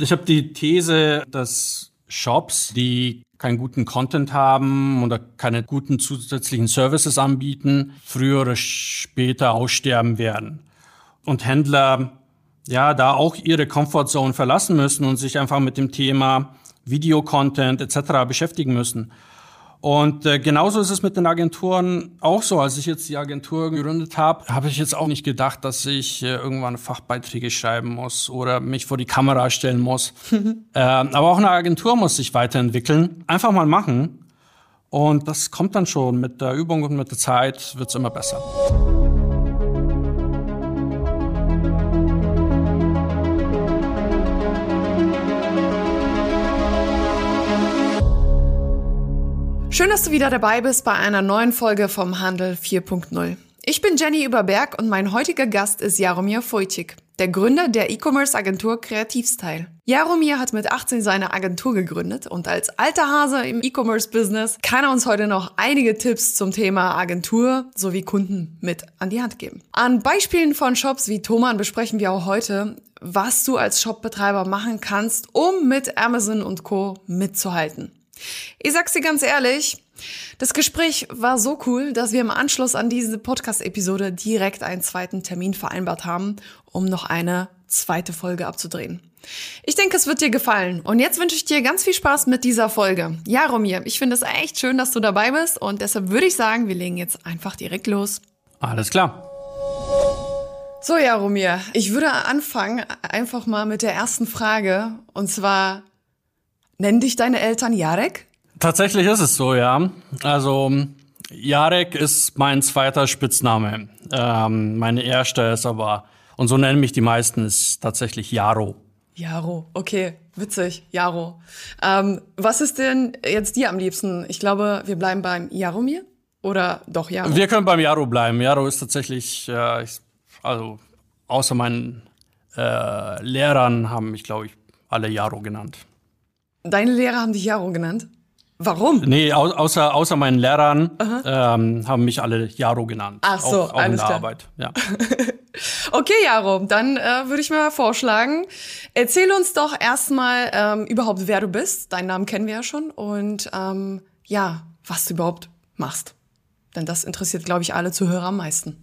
Ich habe die These, dass Shops, die keinen guten Content haben oder keine guten zusätzlichen Services anbieten, früher oder später aussterben werden. Und Händler ja da auch ihre Comfortzone verlassen müssen und sich einfach mit dem Thema Videocontent etc. beschäftigen müssen. Und äh, genauso ist es mit den Agenturen auch so. Als ich jetzt die Agentur gegründet habe, habe ich jetzt auch nicht gedacht, dass ich äh, irgendwann Fachbeiträge schreiben muss oder mich vor die Kamera stellen muss. äh, aber auch eine Agentur muss sich weiterentwickeln. Einfach mal machen. Und das kommt dann schon. Mit der Übung und mit der Zeit wird's immer besser. Schön, dass du wieder dabei bist bei einer neuen Folge vom Handel 4.0. Ich bin Jenny Überberg und mein heutiger Gast ist Jaromir Vojcik, der Gründer der E-Commerce-Agentur Kreativstyle. Jaromir hat mit 18 seine Agentur gegründet und als alter Hase im E-Commerce-Business kann er uns heute noch einige Tipps zum Thema Agentur sowie Kunden mit an die Hand geben. An Beispielen von Shops wie Thoman besprechen wir auch heute, was du als Shopbetreiber machen kannst, um mit Amazon und Co. mitzuhalten. Ich sag's dir ganz ehrlich, das Gespräch war so cool, dass wir im Anschluss an diese Podcast-Episode direkt einen zweiten Termin vereinbart haben, um noch eine zweite Folge abzudrehen. Ich denke, es wird dir gefallen. Und jetzt wünsche ich dir ganz viel Spaß mit dieser Folge. Ja, Romir, ich finde es echt schön, dass du dabei bist. Und deshalb würde ich sagen, wir legen jetzt einfach direkt los. Alles klar. So, ja, Romir, ich würde anfangen einfach mal mit der ersten Frage. Und zwar, Nennen dich deine Eltern Jarek? Tatsächlich ist es so, ja. Also Jarek ist mein zweiter Spitzname. Ähm, meine erste ist aber, und so nennen mich die meisten, ist tatsächlich Jaro. Jaro, okay, witzig, Jaro. Ähm, was ist denn jetzt dir am liebsten? Ich glaube, wir bleiben beim Jaromir oder doch Jaro? Wir können beim Jaro bleiben. Jaro ist tatsächlich, äh, ich, also außer meinen äh, Lehrern haben mich, glaube ich, alle Jaro genannt. Deine Lehrer haben dich Jaro genannt? Warum? Nee, au außer, außer meinen Lehrern ähm, haben mich alle Jaro genannt. Ach so, auch, auch alles in der klar. Arbeit. Ja. okay, Jaro, dann äh, würde ich mal vorschlagen, erzähl uns doch erstmal ähm, überhaupt, wer du bist. Deinen Namen kennen wir ja schon. Und ähm, ja, was du überhaupt machst. Denn das interessiert, glaube ich, alle Zuhörer am meisten.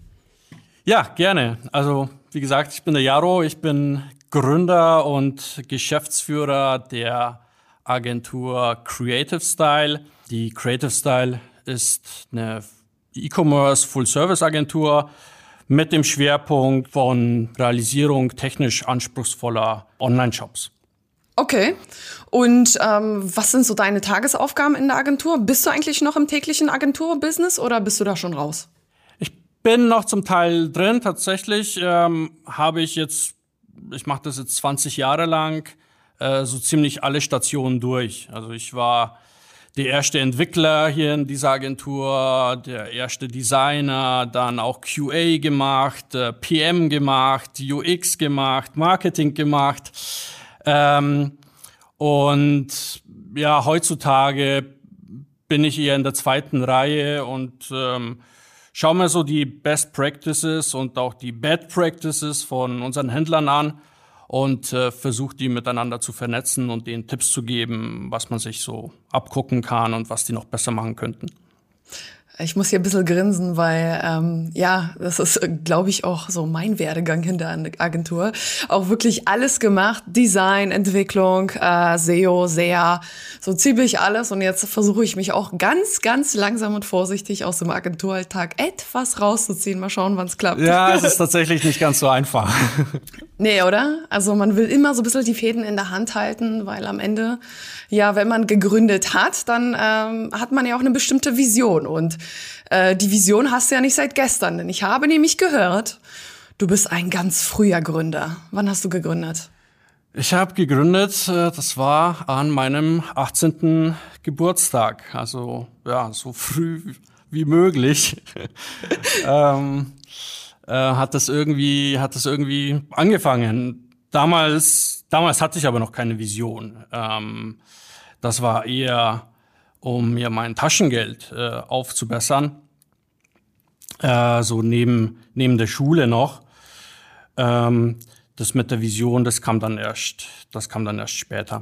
ja, gerne. Also, wie gesagt, ich bin der Jaro. Ich bin Gründer und Geschäftsführer der Agentur Creative Style. Die Creative Style ist eine E-Commerce Full-Service-Agentur mit dem Schwerpunkt von Realisierung technisch anspruchsvoller Online-Shops. Okay. Und ähm, was sind so deine Tagesaufgaben in der Agentur? Bist du eigentlich noch im täglichen Agenturbusiness oder bist du da schon raus? Ich bin noch zum Teil drin. Tatsächlich ähm, habe ich jetzt, ich mache das jetzt 20 Jahre lang, äh, so ziemlich alle Stationen durch. Also ich war der erste Entwickler hier in dieser Agentur, der erste Designer, dann auch QA gemacht, äh, PM gemacht, UX gemacht, Marketing gemacht. Ähm, und ja, heutzutage bin ich eher in der zweiten Reihe und ähm, schaue mir so die Best Practices und auch die Bad Practices von unseren Händlern an und äh, versuche die miteinander zu vernetzen und denen Tipps zu geben, was man sich so abgucken kann und was die noch besser machen könnten. Ich muss hier ein bisschen grinsen, weil ähm, ja, das ist, glaube ich, auch so mein Werdegang in der Agentur. Auch wirklich alles gemacht, Design, Entwicklung, äh, SEO, SEA, so ziemlich alles. Und jetzt versuche ich mich auch ganz, ganz langsam und vorsichtig aus dem Agenturalltag etwas rauszuziehen. Mal schauen, wann es klappt. Ja, es ist tatsächlich nicht ganz so einfach. Nee, oder? Also man will immer so ein bisschen die Fäden in der Hand halten, weil am Ende, ja, wenn man gegründet hat, dann ähm, hat man ja auch eine bestimmte Vision. Und äh, die Vision hast du ja nicht seit gestern. Denn ich habe nämlich gehört, du bist ein ganz früher Gründer. Wann hast du gegründet? Ich habe gegründet, äh, das war an meinem 18. Geburtstag. Also ja, so früh wie möglich. ähm, äh, hat das irgendwie, hat das irgendwie angefangen. Damals, damals hatte ich aber noch keine Vision. Ähm, das war eher, um mir mein Taschengeld äh, aufzubessern. Äh, so neben, neben der Schule noch. Ähm, das mit der Vision, das kam dann erst, das kam dann erst später.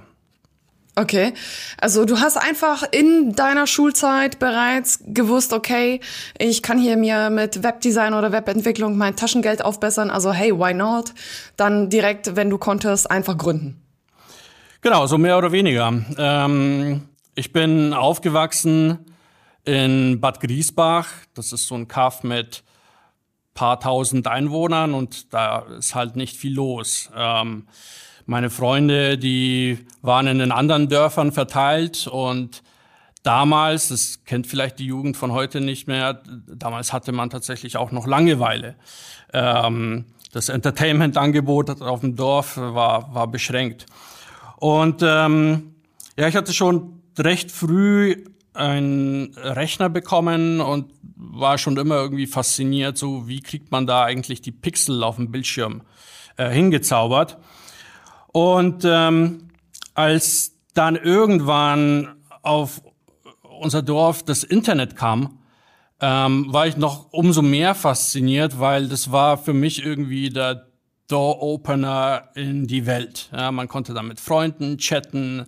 Okay, also du hast einfach in deiner Schulzeit bereits gewusst, okay, ich kann hier mir mit Webdesign oder Webentwicklung mein Taschengeld aufbessern, also hey, why not? Dann direkt, wenn du konntest, einfach gründen. Genau, so mehr oder weniger. Ähm, ich bin aufgewachsen in Bad Griesbach, das ist so ein Kaff mit paar tausend Einwohnern und da ist halt nicht viel los. Ähm, meine Freunde, die waren in den anderen Dörfern verteilt und damals, das kennt vielleicht die Jugend von heute nicht mehr, damals hatte man tatsächlich auch noch Langeweile. Ähm, das Entertainment-Angebot auf dem Dorf war, war beschränkt. Und ähm, ja, ich hatte schon recht früh einen Rechner bekommen und war schon immer irgendwie fasziniert, so wie kriegt man da eigentlich die Pixel auf dem Bildschirm äh, hingezaubert. Und ähm, als dann irgendwann auf unser Dorf das Internet kam, ähm, war ich noch umso mehr fasziniert, weil das war für mich irgendwie der Door-Opener in die Welt. Ja, man konnte da mit Freunden chatten,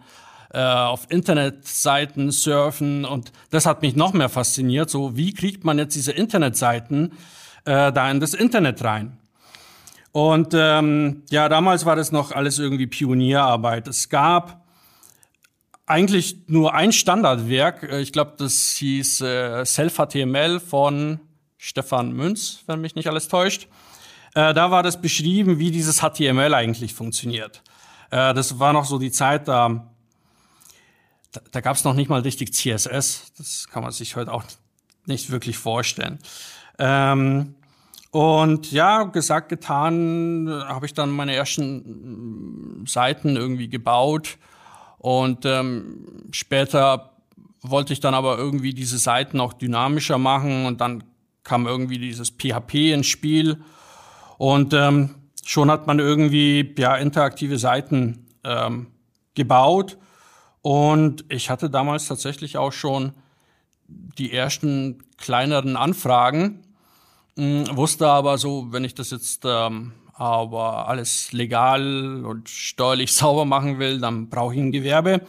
äh, auf Internetseiten surfen und das hat mich noch mehr fasziniert. So, wie kriegt man jetzt diese Internetseiten äh, da in das Internet rein? Und ähm, ja, damals war das noch alles irgendwie Pionierarbeit. Es gab eigentlich nur ein Standardwerk. Äh, ich glaube, das hieß äh, Self-HTML von Stefan Münz, wenn mich nicht alles täuscht. Äh, da war das beschrieben, wie dieses HTML eigentlich funktioniert. Äh, das war noch so die Zeit, da, da, da gab es noch nicht mal richtig CSS. Das kann man sich heute auch nicht wirklich vorstellen. Ähm, und ja, gesagt, getan, habe ich dann meine ersten Seiten irgendwie gebaut. Und ähm, später wollte ich dann aber irgendwie diese Seiten auch dynamischer machen. Und dann kam irgendwie dieses PHP ins Spiel. Und ähm, schon hat man irgendwie ja, interaktive Seiten ähm, gebaut. Und ich hatte damals tatsächlich auch schon die ersten kleineren Anfragen hm, wusste aber so, wenn ich das jetzt ähm, aber alles legal und steuerlich sauber machen will, dann brauche ich ein Gewerbe.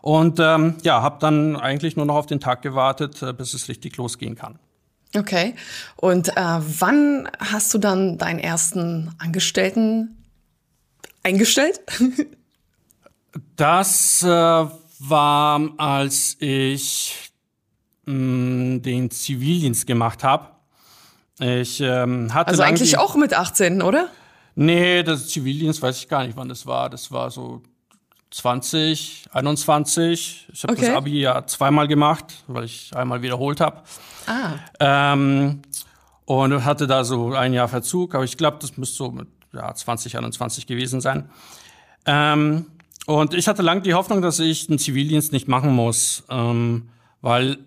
Und ähm, ja, habe dann eigentlich nur noch auf den Tag gewartet, äh, bis es richtig losgehen kann. Okay. Und äh, wann hast du dann deinen ersten Angestellten eingestellt? das äh, war, als ich mh, hm, den Zivildienst gemacht habe. Ich ähm, hatte also eigentlich auch mit 18, oder? Nee, das Zivildienst weiß ich gar nicht, wann das war. Das war so 20, 21. Ich habe okay. das Abi ja zweimal gemacht, weil ich einmal wiederholt habe. Ah. Ähm, und hatte da so ein Jahr Verzug, aber ich glaube, das müsste so mit ja, 20, 21 gewesen sein. Ähm, und ich hatte lange die Hoffnung, dass ich den Zivildienst nicht machen muss, ähm, weil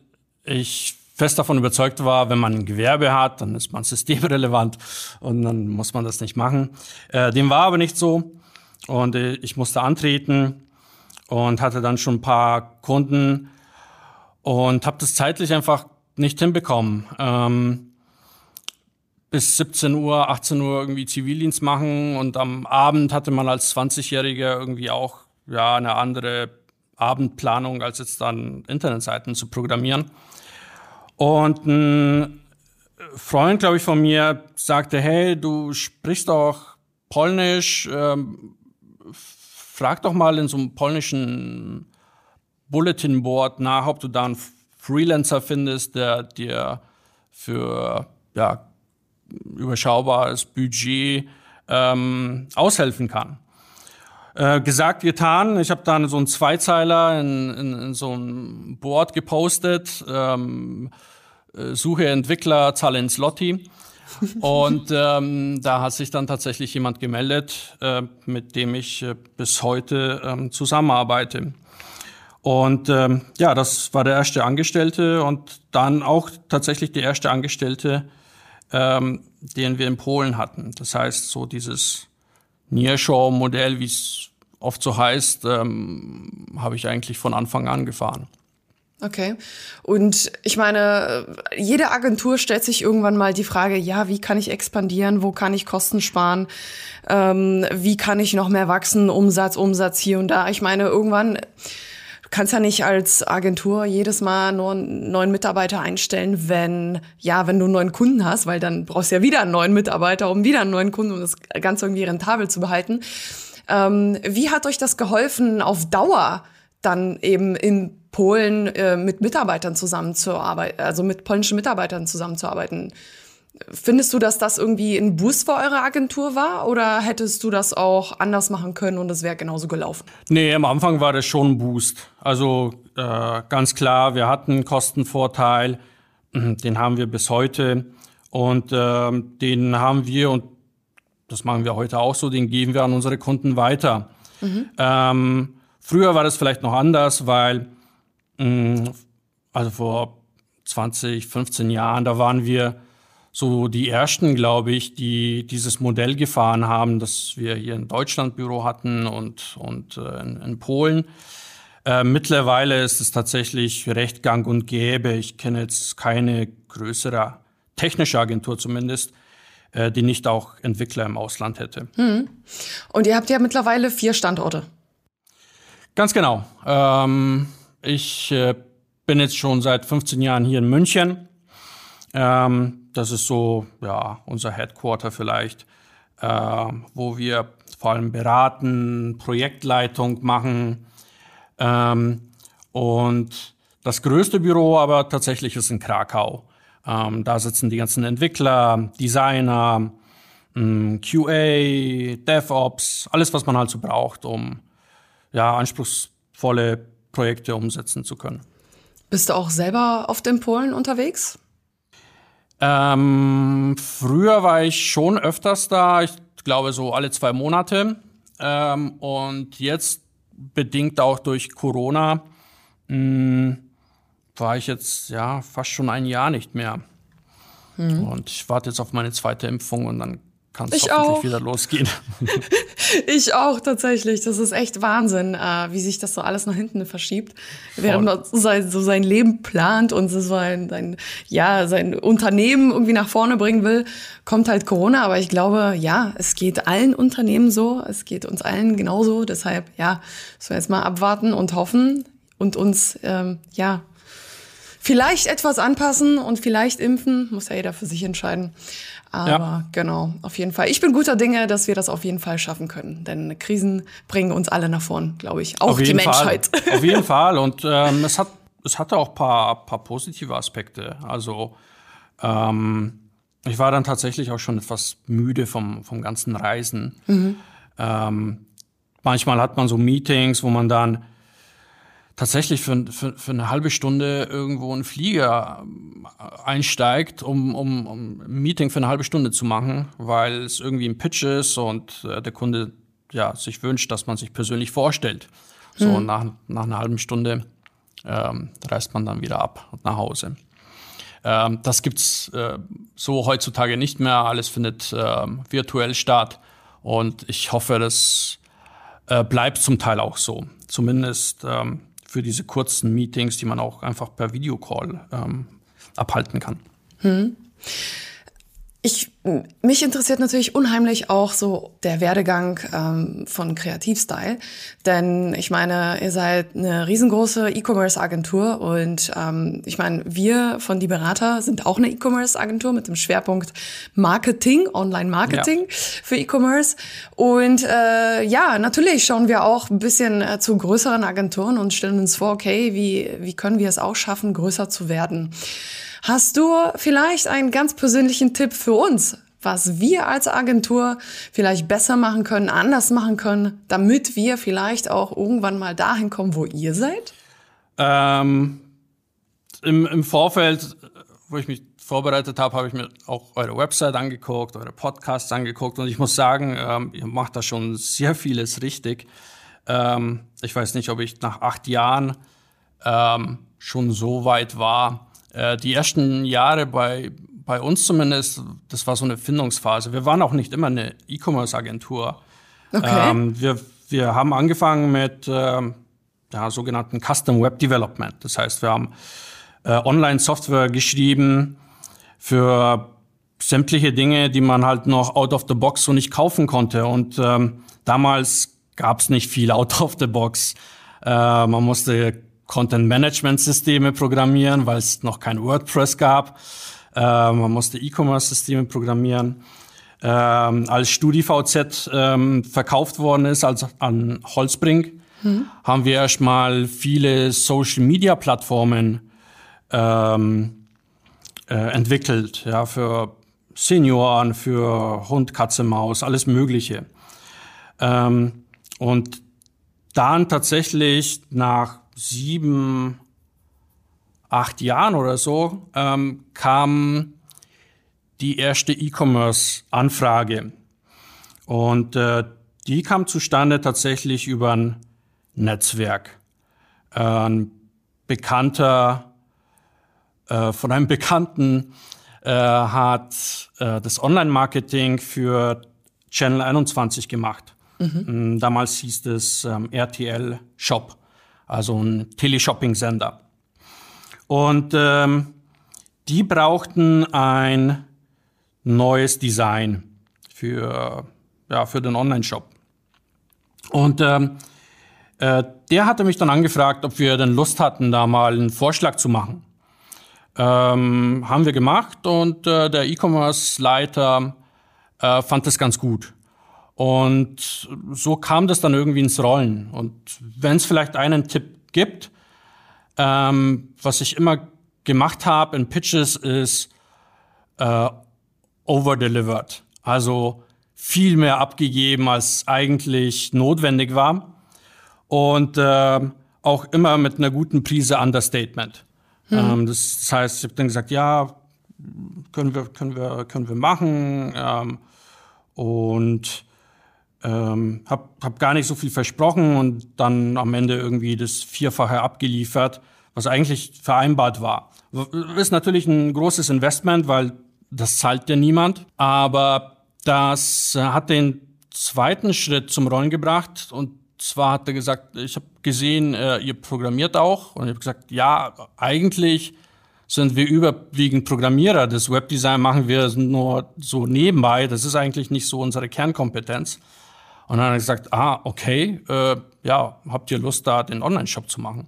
ich fest davon überzeugt war, wenn man ein Gewerbe hat, dann ist man systemrelevant und dann muss man das nicht machen. Äh, dem war aber nicht so und äh, ich musste antreten und hatte dann schon ein paar Kunden und habe das zeitlich einfach nicht hinbekommen. Ähm, bis 17 Uhr, 18 Uhr irgendwie Zivildienst machen und am Abend hatte man als 20-Jähriger irgendwie auch ja eine andere Abendplanung als jetzt dann Internetseiten zu programmieren. Und ein Freund, glaube ich, von mir sagte, hey, du sprichst doch Polnisch, ähm, frag doch mal in so einem polnischen Bulletin Board nach, ob du da einen Freelancer findest, der dir für ja, überschaubares Budget ähm, aushelfen kann. Äh, gesagt, getan. Ich habe dann so einen Zweizeiler in, in, in so ein Board gepostet. Ähm, äh, Suche Entwickler, zahle ins Lotti. Und ähm, da hat sich dann tatsächlich jemand gemeldet, äh, mit dem ich äh, bis heute ähm, zusammenarbeite. Und ähm, ja, das war der erste Angestellte und dann auch tatsächlich der erste Angestellte, ähm, den wir in Polen hatten. Das heißt, so dieses Nearshore-Modell, wie es oft so heißt, ähm, habe ich eigentlich von Anfang an gefahren. Okay. Und ich meine, jede Agentur stellt sich irgendwann mal die Frage, ja, wie kann ich expandieren, wo kann ich Kosten sparen, ähm, wie kann ich noch mehr wachsen, Umsatz, Umsatz hier und da. Ich meine, irgendwann, kannst ja nicht als Agentur jedes Mal nur einen neuen Mitarbeiter einstellen, wenn, ja, wenn du einen neuen Kunden hast, weil dann brauchst du ja wieder einen neuen Mitarbeiter, um wieder einen neuen Kunden, um das Ganze irgendwie rentabel zu behalten. Ähm, wie hat euch das geholfen, auf Dauer dann eben in Polen äh, mit Mitarbeitern zusammenzuarbeiten, also mit polnischen Mitarbeitern zusammenzuarbeiten. Findest du, dass das irgendwie ein Boost für eure Agentur war oder hättest du das auch anders machen können und es wäre genauso gelaufen? Nee, am Anfang war das schon ein Boost. Also äh, ganz klar, wir hatten einen Kostenvorteil, den haben wir bis heute und äh, den haben wir und das machen wir heute auch so, den geben wir an unsere Kunden weiter. Mhm. Ähm, früher war das vielleicht noch anders, weil Mm, also vor 20, 15 Jahren, da waren wir so die ersten, glaube ich, die dieses Modell gefahren haben, dass wir hier ein Deutschland Büro hatten und, und äh, in, in, Polen. Äh, mittlerweile ist es tatsächlich recht gang und gäbe. Ich kenne jetzt keine größere technische Agentur zumindest, äh, die nicht auch Entwickler im Ausland hätte. Hm. Und ihr habt ja mittlerweile vier Standorte. Ganz genau. Ähm, ich äh, bin jetzt schon seit 15 Jahren hier in München. Ähm, das ist so ja, unser Headquarter vielleicht, äh, wo wir vor allem beraten, Projektleitung machen. Ähm, und das größte Büro aber tatsächlich ist in Krakau. Ähm, da sitzen die ganzen Entwickler, Designer, mm, QA, DevOps, alles, was man halt so braucht, um ja, anspruchsvolle Projekte umsetzen zu können. Bist du auch selber auf den Polen unterwegs? Ähm, früher war ich schon öfters da, ich glaube so alle zwei Monate. Ähm, und jetzt, bedingt auch durch Corona, mh, hm, war ich jetzt ja fast schon ein Jahr nicht mehr. Mhm. Und ich warte jetzt auf meine zweite Impfung und dann kann es hoffentlich auch. wieder losgehen. ich auch tatsächlich. Das ist echt Wahnsinn, äh, wie sich das so alles nach hinten verschiebt. Voll. Während man so sein, so sein Leben plant und so sein, sein, ja, sein Unternehmen irgendwie nach vorne bringen will, kommt halt Corona. Aber ich glaube, ja, es geht allen Unternehmen so. Es geht uns allen genauso. Deshalb, ja, müssen wir jetzt mal abwarten und hoffen und uns, ähm, ja, vielleicht etwas anpassen und vielleicht impfen. Muss ja jeder für sich entscheiden. Aber ja. genau, auf jeden Fall. Ich bin guter Dinge, dass wir das auf jeden Fall schaffen können. Denn Krisen bringen uns alle nach vorn, glaube ich. Auch die Menschheit. Fall. Auf jeden Fall. Und ähm, es, hat, es hatte auch ein paar, paar positive Aspekte. Also ähm, ich war dann tatsächlich auch schon etwas müde vom, vom ganzen Reisen. Mhm. Ähm, manchmal hat man so Meetings, wo man dann tatsächlich für, für, für eine halbe Stunde irgendwo einen Flieger ähm, einsteigt, um, um, um ein Meeting für eine halbe Stunde zu machen, weil es irgendwie ein Pitch ist und äh, der Kunde ja, sich wünscht, dass man sich persönlich vorstellt. So, hm. nach, nach einer halben Stunde ähm, reist man dann wieder ab und nach Hause. Ähm, das gibt's äh, so heutzutage nicht mehr. Alles findet äh, virtuell statt. Und ich hoffe, das äh, bleibt zum Teil auch so. Zumindest ähm, für diese kurzen Meetings, die man auch einfach per Videocall ähm, abhalten kann. Hm. Ich, mich interessiert natürlich unheimlich auch so der Werdegang ähm, von Kreativstyle. Denn ich meine, ihr seid eine riesengroße E-Commerce-Agentur und ähm, ich meine, wir von Die Berater sind auch eine E-Commerce-Agentur mit dem Schwerpunkt Marketing, Online-Marketing ja. für E-Commerce. Und äh, ja, natürlich schauen wir auch ein bisschen äh, zu größeren Agenturen und stellen uns vor, okay, wie, wie können wir es auch schaffen, größer zu werden? Hast du vielleicht einen ganz persönlichen Tipp für uns, was wir als Agentur vielleicht besser machen können, anders machen können, damit wir vielleicht auch irgendwann mal dahin kommen, wo ihr seid? Ähm, im, Im Vorfeld, wo ich mich vorbereitet habe, habe ich mir auch eure Website angeguckt, eure Podcasts angeguckt und ich muss sagen, ähm, ihr macht da schon sehr vieles richtig. Ähm, ich weiß nicht, ob ich nach acht Jahren ähm, schon so weit war, äh, die ersten Jahre bei, bei uns zumindest, das war so eine Findungsphase. Wir waren auch nicht immer eine E-Commerce-Agentur. Okay. Ähm, wir, wir haben angefangen mit, äh, ja, ja, sogenannten Custom Web Development. Das heißt, wir haben äh, Online-Software geschrieben für sämtliche Dinge, die man halt noch out of the box so nicht kaufen konnte. Und ähm, damals gab es nicht viel out of the box. Äh, man musste Content-Management-Systeme programmieren, weil es noch kein WordPress gab. Äh, man musste E-Commerce-Systeme programmieren. Ähm, als StudiVZ ähm, verkauft worden ist, also an Holzbrink, hm. haben wir erstmal viele Social-Media-Plattformen ähm, äh, entwickelt, ja, für Senioren, für Hund, Katze, Maus, alles Mögliche. Ähm, und dann tatsächlich nach sieben, acht Jahren oder so ähm, kam die erste E-Commerce-Anfrage. Und äh, die kam zustande tatsächlich über ein Netzwerk. Äh, ein Bekannter äh, von einem Bekannten äh, hat äh, das Online-Marketing für Channel 21 gemacht. Mhm. Mm, damals hieß es ähm, RTL Shop, also ein Teleshopping-Sender. Und ähm, die brauchten ein neues Design für, ja, für den Online-Shop. Und ähm, äh, der hatte mich dann angefragt, ob wir denn Lust hatten, da mal einen Vorschlag zu machen. Ähm, haben wir gemacht und äh, der E-Commerce-Leiter äh, fand das ganz gut. Und so kam das dann irgendwie ins Rollen. Und wenn es vielleicht einen Tipp gibt, ähm, was ich immer gemacht habe in Pitches, ist äh, overdelivered. Also viel mehr abgegeben, als eigentlich notwendig war. Und äh, auch immer mit einer guten Prise Understatement. Hm. Ähm, das, das, heißt, ich habe dann gesagt, ja, können wir, können wir, können wir machen. Ähm, und ähm, habe hab gar nicht so viel versprochen und dann am Ende irgendwie das Vierfache abgeliefert, was eigentlich vereinbart war. Ist natürlich ein großes Investment, weil das zahlt ja niemand. Aber das hat den zweiten Schritt zum Rollen gebracht und zwar hat er gesagt, ich habe gesehen, äh, ihr programmiert auch und ich habe gesagt, ja, eigentlich sind wir überwiegend Programmierer. Das Webdesign machen wir nur so nebenbei. Das ist eigentlich nicht so unsere Kernkompetenz. Und dann hat er gesagt, ah, okay, äh, ja, habt ihr Lust, da den Online-Shop zu machen?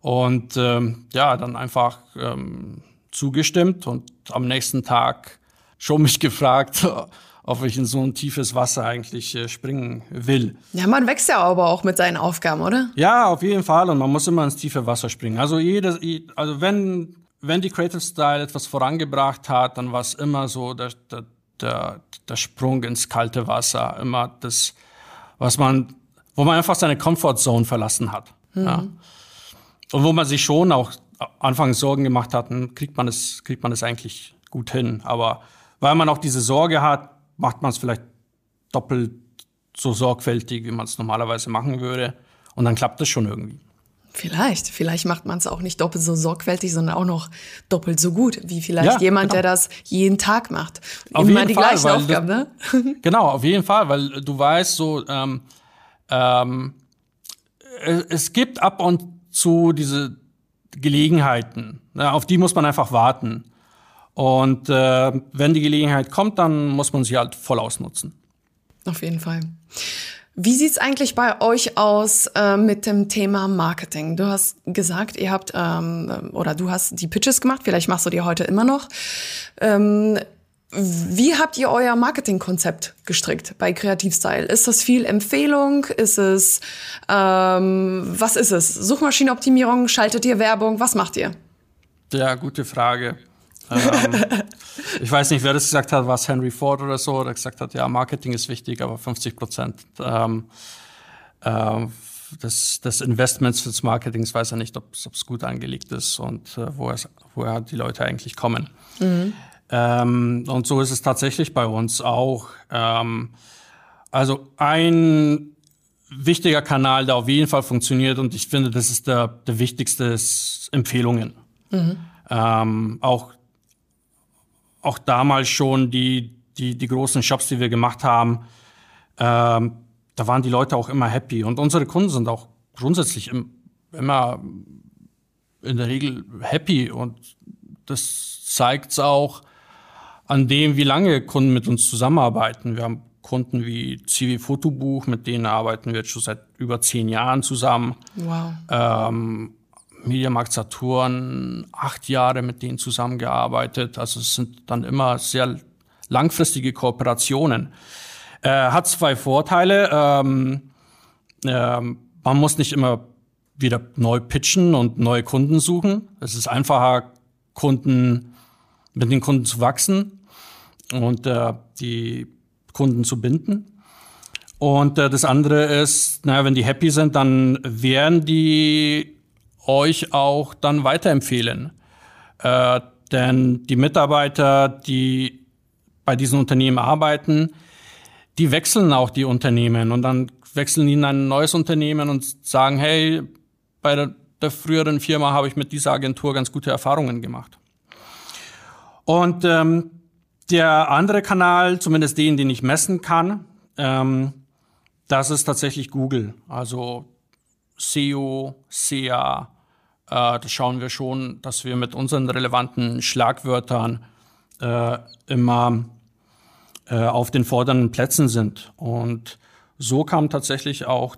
Und ähm, ja, dann einfach ähm, zugestimmt und am nächsten Tag schon mich gefragt, ob ich in so ein tiefes Wasser eigentlich äh, springen will. Ja, man wächst ja aber auch mit seinen Aufgaben, oder? Ja, auf jeden Fall. Und man muss immer ins tiefe Wasser springen. Also jedes, also wenn, wenn die Creative Style etwas vorangebracht hat, dann war es immer so der, der, der, der Sprung ins kalte Wasser. Immer das, was man, wo man einfach seine Comfortzone verlassen hat. Mhm. Ja. Und wo man sich schon auch anfangs Sorgen gemacht hat, kriegt man es, kriegt man es eigentlich gut hin. Aber weil man auch diese Sorge hat, macht man es vielleicht doppelt so sorgfältig, wie man es normalerweise machen würde. Und dann klappt es schon irgendwie. Vielleicht, vielleicht macht man es auch nicht doppelt so sorgfältig, sondern auch noch doppelt so gut, wie vielleicht ja, jemand, genau. der das jeden Tag macht. Auf Immer die Fall, gleichen Aufgaben, ne? genau, auf jeden Fall, weil du weißt, so ähm, ähm, es gibt ab und zu diese Gelegenheiten, ne, auf die muss man einfach warten. Und äh, wenn die Gelegenheit kommt, dann muss man sie halt voll ausnutzen. Auf jeden Fall. Wie sieht's eigentlich bei euch aus äh, mit dem Thema Marketing? Du hast gesagt, ihr habt ähm, oder du hast die Pitches gemacht, vielleicht machst du die heute immer noch. Ähm, wie habt ihr euer Marketingkonzept gestrickt bei Kreativstyle? Ist das viel Empfehlung? Ist es ähm, was ist es? Suchmaschinenoptimierung? Schaltet ihr Werbung? Was macht ihr? Ja, gute Frage ähm, ich weiß nicht, wer das gesagt hat, war es Henry Ford oder so, der gesagt hat, ja, Marketing ist wichtig, aber 50 Prozent ähm, äh, des, des Investments fürs Marketing weiß er nicht, ob es gut angelegt ist und äh, woher, woher die Leute eigentlich kommen. Mhm. Ähm, und so ist es tatsächlich bei uns auch. Ähm, also ein wichtiger Kanal, der auf jeden Fall funktioniert und ich finde, das ist der, der wichtigste, ist Empfehlungen. Mhm. Ähm, auch auch damals schon die, die, die großen Shops, die wir gemacht haben, ähm, da waren die Leute auch immer happy. Und unsere Kunden sind auch grundsätzlich im, immer in der Regel happy und das zeigt auch an dem, wie lange Kunden mit uns zusammenarbeiten. Wir haben Kunden wie CW Fotobuch, mit denen arbeiten wir jetzt schon seit über zehn Jahren zusammen. Wow. Ähm, Mediamarkt Saturn, acht Jahre mit denen zusammengearbeitet. Also es sind dann immer sehr langfristige Kooperationen. Äh, hat zwei Vorteile. Ähm, äh, man muss nicht immer wieder neu pitchen und neue Kunden suchen. Es ist einfacher, Kunden mit den Kunden zu wachsen und äh, die Kunden zu binden. Und äh, das andere ist, naja, wenn die happy sind, dann werden die euch auch dann weiterempfehlen. Äh, denn die Mitarbeiter, die bei diesen Unternehmen arbeiten, die wechseln auch die Unternehmen und dann wechseln in ein neues Unternehmen und sagen, hey, bei der, der früheren Firma habe ich mit dieser Agentur ganz gute Erfahrungen gemacht. Und ähm, der andere Kanal, zumindest den, den ich messen kann, ähm, das ist tatsächlich Google. Also SEO, SEA, äh, da schauen wir schon, dass wir mit unseren relevanten Schlagwörtern äh, immer äh, auf den vordernden Plätzen sind. Und so kam tatsächlich auch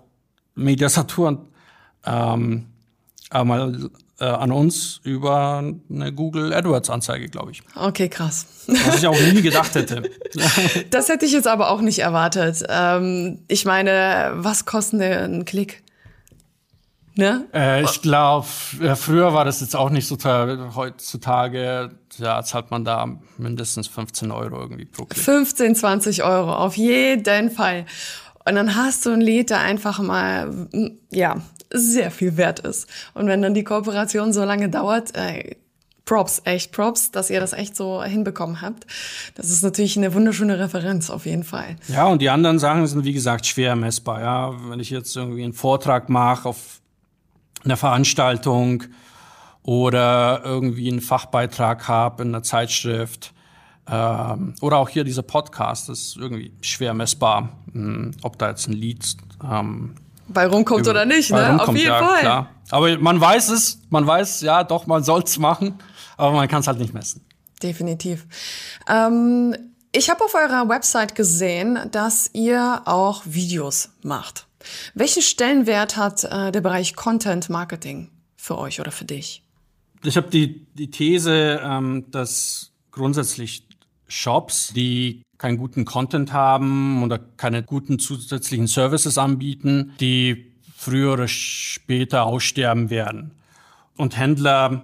Media Saturn ähm, einmal äh, an uns über eine Google AdWords Anzeige, glaube ich. Okay, krass. Was ich auch nie gedacht hätte. das hätte ich jetzt aber auch nicht erwartet. Ähm, ich meine, was kostet ein Klick? Ne? Äh, ich glaube, früher war das jetzt auch nicht so teuer. Heutzutage ja, zahlt man da mindestens 15 Euro irgendwie pro Klick. 15, 20 Euro, auf jeden Fall. Und dann hast du ein Lied, der einfach mal, ja, sehr viel wert ist. Und wenn dann die Kooperation so lange dauert, äh, Props, echt Props, dass ihr das echt so hinbekommen habt. Das ist natürlich eine wunderschöne Referenz auf jeden Fall. Ja, und die anderen Sachen sind wie gesagt schwer messbar. Ja, wenn ich jetzt irgendwie einen Vortrag mache auf einer Veranstaltung oder irgendwie einen Fachbeitrag habe in einer Zeitschrift ähm, oder auch hier dieser Podcast, das ist irgendwie schwer messbar, mh, hm, ob da jetzt ein Lied ähm, bei rumkommt oder nicht, ne? Rumkommt, Auf jeden ja, Fall. Klar. Aber man weiß es, man weiß, ja, doch, man soll's machen, aber man kann es halt nicht messen. Definitiv. Ähm, ich habe auf eurer Website gesehen, dass ihr auch Videos macht. Welchen Stellenwert hat äh, der Bereich Content Marketing für euch oder für dich? Ich habe die, die These, ähm, dass grundsätzlich Shops, die keinen guten Content haben oder keine guten zusätzlichen Services anbieten, die früher oder später aussterben werden. Und Händler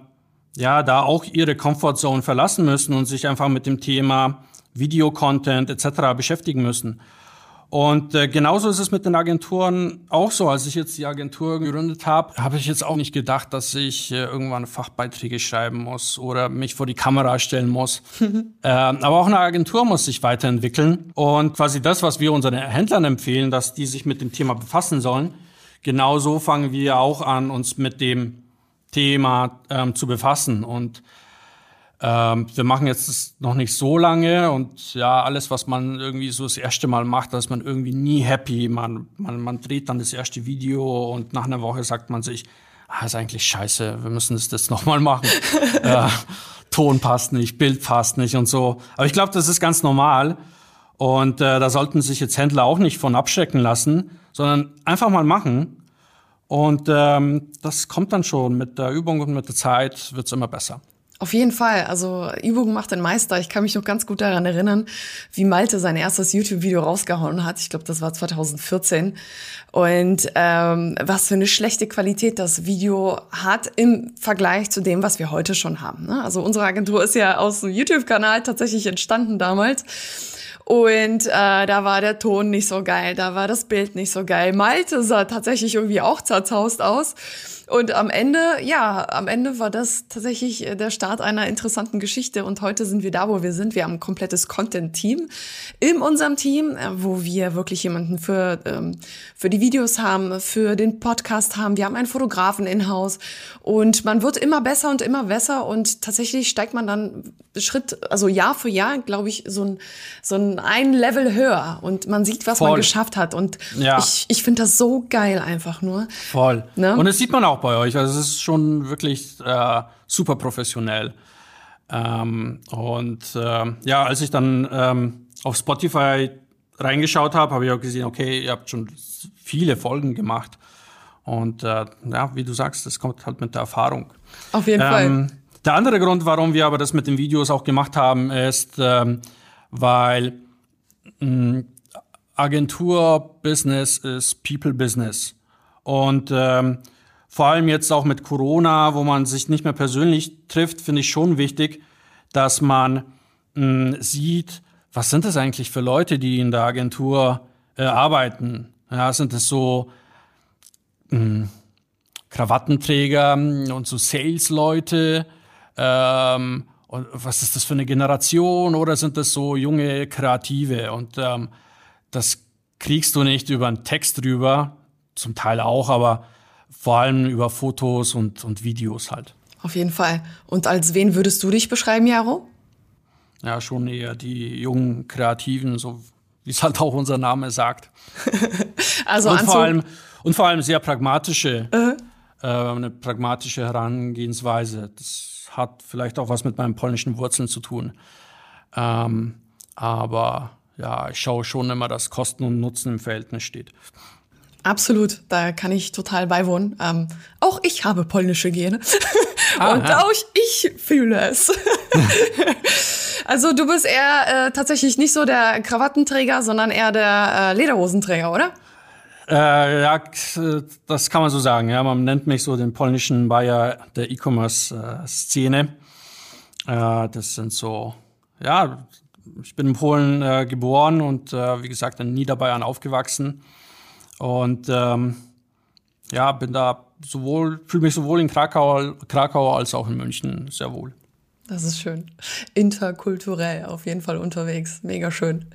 ja da auch ihre Comfortzone verlassen müssen und sich einfach mit dem Thema Videocontent etc. beschäftigen müssen. Und äh, genauso ist es mit den Agenturen auch so. Als ich jetzt die Agentur gegründet habe, habe ich jetzt auch nicht gedacht, dass ich äh, irgendwann Fachbeiträge schreiben muss oder mich vor die Kamera stellen muss. äh, aber auch eine Agentur muss sich weiterentwickeln. Und quasi das, was wir unseren Händlern empfehlen, dass die sich mit dem Thema befassen sollen, genauso fangen wir auch an, uns mit dem Thema ähm, zu befassen. Und ähm, wir machen jetzt noch nicht so lange und ja, alles, was man irgendwie so das erste Mal macht, da ist man irgendwie nie happy. Man, man, man dreht dann das erste Video und nach einer Woche sagt man sich, ah, ist eigentlich scheiße, wir müssen das jetzt nochmal machen. äh, Ton passt nicht, Bild passt nicht und so. Aber ich glaube, das ist ganz normal. Und äh, da sollten sich jetzt Händler auch nicht von abschrecken lassen, sondern einfach mal machen. Und ähm, das kommt dann schon mit der Übung und mit der Zeit wird's immer besser. Auf jeden Fall. Also Übung macht den Meister. Ich kann mich noch ganz gut daran erinnern, wie Malte sein erstes YouTube-Video rausgehauen hat. Ich glaube, das war 2014. Und ähm, was für eine schlechte Qualität das Video hat im Vergleich zu dem, was wir heute schon haben. Ne? Also unsere Agentur ist ja aus dem YouTube-Kanal tatsächlich entstanden damals. Und äh, da war der Ton nicht so geil, da war das Bild nicht so geil. Malte sah tatsächlich irgendwie auch zerzaust aus. Und am Ende, ja, am Ende war das tatsächlich äh, der Start einer interessanten Geschichte. Und heute sind wir da, wo wir sind. Wir haben ein komplettes Content-Team in unserem Team, äh, wo wir wirklich jemanden für, ähm, für die Videos haben, für den Podcast haben. Wir haben einen Fotografen in-house. Und man wird immer besser und immer besser. Und tatsächlich steigt man dann Schritt, also Jahr für Jahr, glaube ich, so ein, so ein ein Level höher und man sieht, was Voll. man geschafft hat. Und Ja. ich, ich finde das so geil einfach nur. Voll. Ne? Und das sieht man auch bei euch. Also es ist schon wirklich äh, super professionell. Ähm, und ähm, ja, als ich dann ähm, auf Spotify reingeschaut habe, habe ich auch gesehen, okay, ihr habt schon viele Folgen gemacht. Und äh, ja, wie du sagst, das kommt halt mit der Erfahrung. Auf jeden Fall. Ähm, der andere Grund, warum wir aber das mit den Videos auch gemacht haben, ist, ähm, weil mh, Agentur-Business ist People-Business. Und ähm, vor allem jetzt auch mit Corona, wo man sich nicht mehr persönlich trifft, finde ich schon wichtig, dass man mh, sieht, was sind das eigentlich für Leute, die in der Agentur äh, arbeiten. Ja, sind es so Krawattenträger und so Sales-Leute? Ähm, und was ist das für eine Generation? Oder sind das so junge Kreative? Und ähm, das kriegst du nicht über einen Text drüber, zum Teil auch, aber vor allem über Fotos und, und Videos halt. Auf jeden Fall. Und als wen würdest du dich beschreiben, Jaro? Ja, schon eher die jungen Kreativen, so wie es halt auch unser Name sagt. Also und vor allem und vor allem sehr pragmatische, äh, eine pragmatische Herangehensweise. Das hat vielleicht auch was mit meinen polnischen Wurzeln zu tun. Ähm, aber ja, ich schaue schon immer, dass Kosten und Nutzen im Verhältnis steht. Absolut, da kann ich total beiwohnen. Ähm, auch ich habe polnische Gene. Und auch ich fühle es. also du bist eher äh, tatsächlich nicht so der Krawattenträger, sondern eher der äh, Lederhosenträger, oder? Äh, ja, k- das kann man so sagen. Ja, man nennt mich so den polnischen Bayer der E-Commerce-Szene. Äh, das sind so, ja, ich bin in Polen äh, geboren und äh, wie gesagt in Niederbayern aufgewachsen und ähm, ja, bin da sowohl fühle mich sowohl in Krakau, Krakau als auch in München sehr wohl. Das ist schön. Interkulturell auf jeden Fall unterwegs. Mega schön.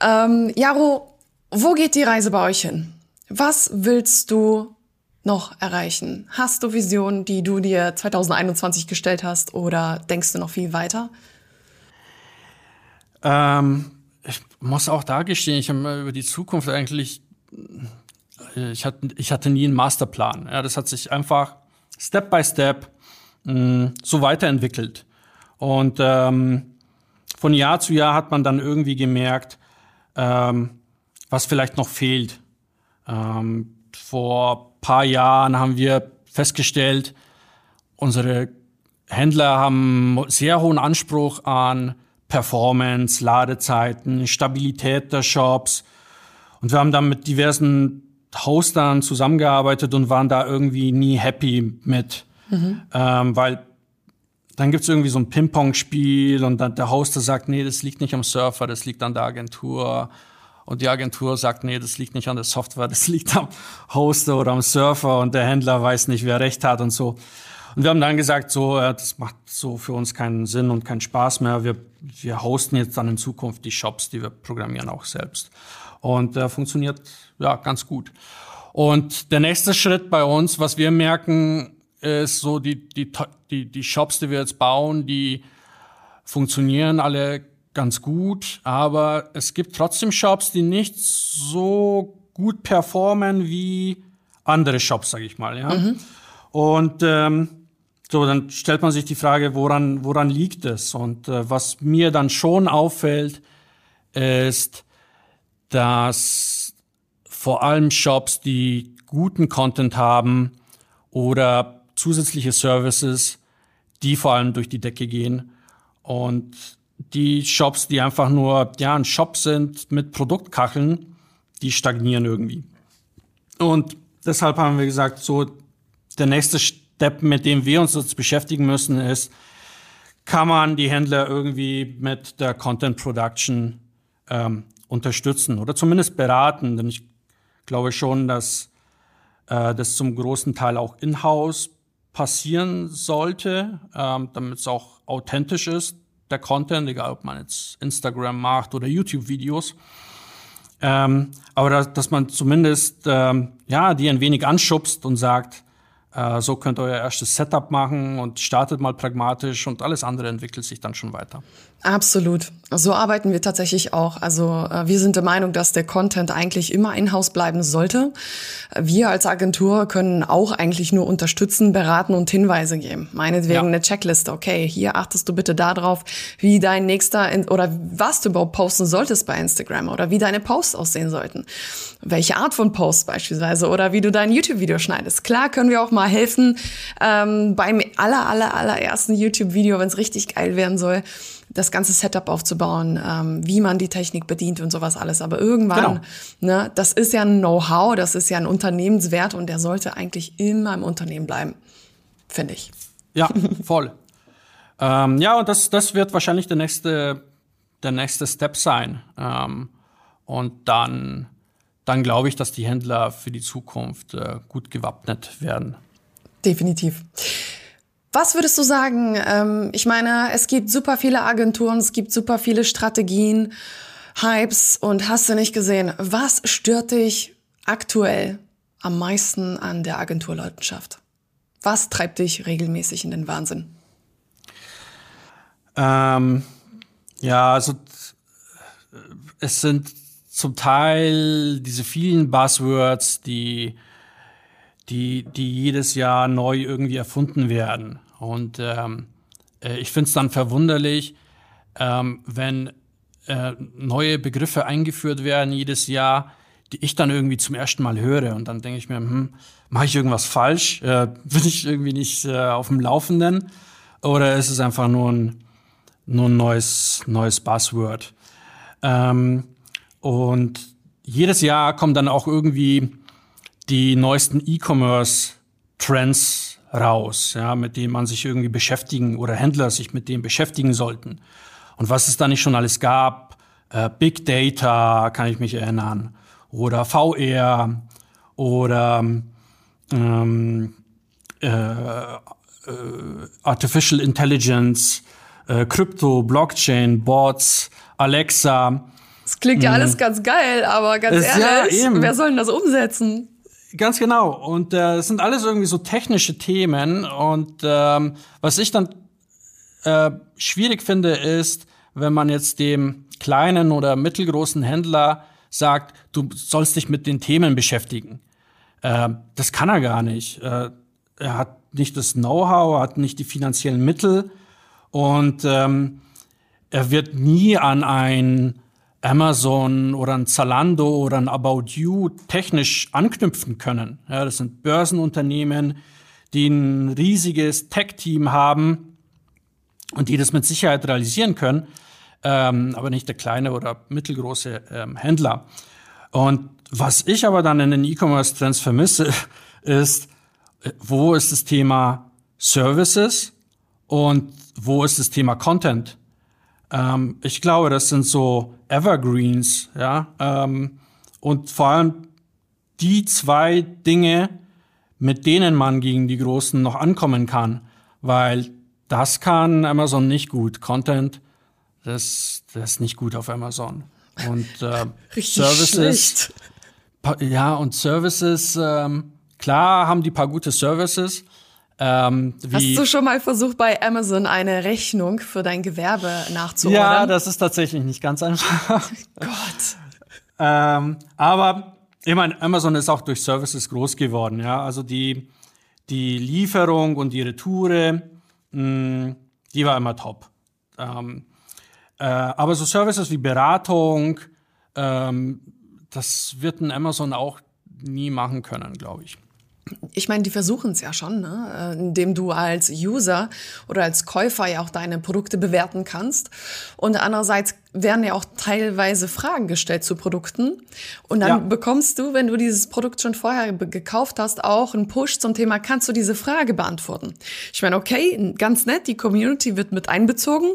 Ähm, Jaro, wo geht die Reise bei euch hin? Was willst du noch erreichen? Hast du Visionen, die du dir 2021 gestellt hast oder denkst du noch viel weiter? Ähm, ich muss auch da gestehen, ich habe mir über die Zukunft eigentlich, ich hatte, ich hatte nie einen Masterplan. Ja, das hat sich einfach Step by Step mh, so weiterentwickelt. Und ähm, von Jahr zu Jahr hat man dann irgendwie gemerkt, ähm, was vielleicht noch fehlt. Ähm, vor paar Jahren haben wir festgestellt, unsere Händler haben sehr hohen Anspruch an Performance, Ladezeiten, Stabilität der Shops. Und wir haben dann mit diversen Hostern zusammengearbeitet und waren da irgendwie nie happy mit. Ähm, weil dann gibt's irgendwie so ein Ping-Pong-Spiel und dann der Hoster sagt, nee, das liegt nicht am Surfer, das liegt an der Agentur. Und die Agentur sagt, nee, das liegt nicht an der Software, das liegt am Hoster oder am Surfer und der Händler weiß nicht, wer recht hat und so. Und wir haben dann gesagt, so, das macht so für uns keinen Sinn und keinen Spaß mehr. Wir, wir hosten jetzt dann in Zukunft die Shops, die wir programmieren auch selbst. Und äh, funktioniert ja ganz gut. Und der nächste Schritt bei uns, was wir merken, ist so die, die, die, die Shops, die wir jetzt bauen, die funktionieren alle ganz gut, aber es gibt trotzdem Shops, die nicht so gut performen wie andere Shops, sage ich mal. Ja? Und ähm, so, dann stellt man sich die Frage, woran, woran liegt es? Und äh, was mir dann schon auffällt, ist, dass vor allem Shops, die guten Content haben oder zusätzliche Services, die vor allem durch die Decke gehen. Und die Shops, die einfach nur ja, ein Shop sind mit Produktkacheln, die stagnieren irgendwie. Und deshalb haben wir gesagt, so der nächste Step, mit dem wir uns jetzt beschäftigen müssen, ist, kann man die Händler irgendwie mit der Content Production ähm, unterstützen oder zumindest beraten. Denn ich glaube schon, dass äh, das zum großen Teil auch in-house passieren sollte, ähm, damit es auch authentisch ist, der Content, egal ob man jetzt Instagram macht oder YouTube-Videos. Ähm, aber dass, dass man zumindest ähm, ja die ein wenig anschubst und sagt, so könnt ihr euer erstes Setup machen und startet mal pragmatisch und alles andere entwickelt sich dann schon weiter. Absolut. So arbeiten wir tatsächlich auch. Also äh, wir sind der Meinung, dass der Content eigentlich immer in-house bleiben sollte. Wir als Agentur können auch eigentlich nur unterstützen, beraten und Hinweise geben. Meinetwegen ja. eine Checkliste. Okay, hier achtest du bitte darauf, wie dein nächster oder was du überhaupt posten solltest bei Instagram oder wie deine Posts aussehen sollten. Welche Art von Post beispielsweise oder wie du dein YouTube-Video schneidest. Klar können wir auch mal helfen ähm, beim aller, aller, allerersten YouTube-Video, wenn es richtig geil werden soll das ganze Setup aufzubauen, ähm, wie man die Technik bedient und sowas alles. Aber irgendwann, genau. ne, das ist ja ein Know-how, das ist ja ein Unternehmenswert und der sollte eigentlich immer im Unternehmen bleiben, finde ich. Ja, voll. ähm, ja, und das, das wird wahrscheinlich der nächste, der nächste Step sein. Ähm, und dann, dann glaube ich, dass die Händler für die Zukunft äh, gut gewappnet werden. Definitiv. Was würdest du sagen? Ähm, ich meine, es gibt super viele Agenturen, es gibt super viele Strategien, Hypes und hast du nicht gesehen, was stört dich aktuell am meisten an der Agenturleutenschaft? Was treibt dich regelmäßig in den Wahnsinn? Ähm, ja, also es sind zum Teil diese vielen Buzzwords, die die, die jedes Jahr neu irgendwie erfunden werden. Und ähm, äh, ich finde es dann verwunderlich, ähm, wenn äh, neue Begriffe eingeführt werden jedes Jahr, die ich dann irgendwie zum ersten Mal höre. Und dann denke ich mir, hm, mache ich irgendwas falsch? Äh, bin ich irgendwie nicht äh, auf dem Laufenden? Oder ist es einfach nur ein, nur ein neues, neues Buzzword? Ähm, und jedes Jahr kommen dann auch irgendwie die neuesten E-Commerce-Trends raus, ja, mit denen man sich irgendwie beschäftigen oder Händler sich mit dem beschäftigen sollten. Und was es da nicht schon alles gab, äh, Big Data, kann ich mich erinnern, oder VR oder ähm, äh, äh, Artificial Intelligence, äh, Krypto, Blockchain, Bots, Alexa. Das klingt ja mhm. alles ganz geil, aber ganz ehrlich, ja, wer soll denn das umsetzen? Ganz genau. Und äh, es sind alles irgendwie so technische Themen. Und ähm, was ich dann äh, schwierig finde, ist, wenn man jetzt dem kleinen oder mittelgroßen Händler sagt, du sollst dich mit den Themen beschäftigen. Äh, das kann er gar nicht. Äh, er hat nicht das Know-how, er hat nicht die finanziellen Mittel und ähm, er wird nie an ein Amazon oder ein Zalando oder ein About You technisch anknüpfen können. Ja, das sind Börsenunternehmen, die ein riesiges Tech-Team haben und die das mit Sicherheit realisieren können, ähm, aber nicht der kleine oder mittelgroße ähm, Händler. Und was ich aber dann in den E-Commerce-Trends vermisse, ist, wo ist das Thema Services und wo ist das Thema Content? Ähm, ich glaube, das sind so Evergreens, ja. Ähm, und vor allem die zwei Dinge, mit denen man gegen die Großen noch ankommen kann, weil das kann Amazon nicht gut. Content, das, das ist nicht gut auf Amazon. Und äh, Services, ja, und Services, ähm, klar haben die paar gute Services, ähm, Hast du schon mal versucht, bei Amazon eine Rechnung für dein Gewerbe nachzuordern? Ja, das ist tatsächlich nicht ganz einfach. Gott. ähm, aber ich meine, Amazon ist auch durch Services groß geworden. Ja, also die die Lieferung und die Retoure, mh, mm, die war immer top. Ähm, äh, aber so Services wie Beratung, ähm, das wird ein Amazon auch nie machen können, glaube ich ich meine, die versuchen es ja schon, ne? Äh, indem du als User oder als Käufer ja auch deine Produkte bewerten kannst. Und andererseits werden ja auch teilweise Fragen gestellt zu Produkten. Und dann ja. bekommst du, wenn du dieses Produkt schon vorher gekauft hast, auch einen Push zum Thema, kannst du diese Frage beantworten? Ich meine, okay, ganz nett, die Community wird mit einbezogen.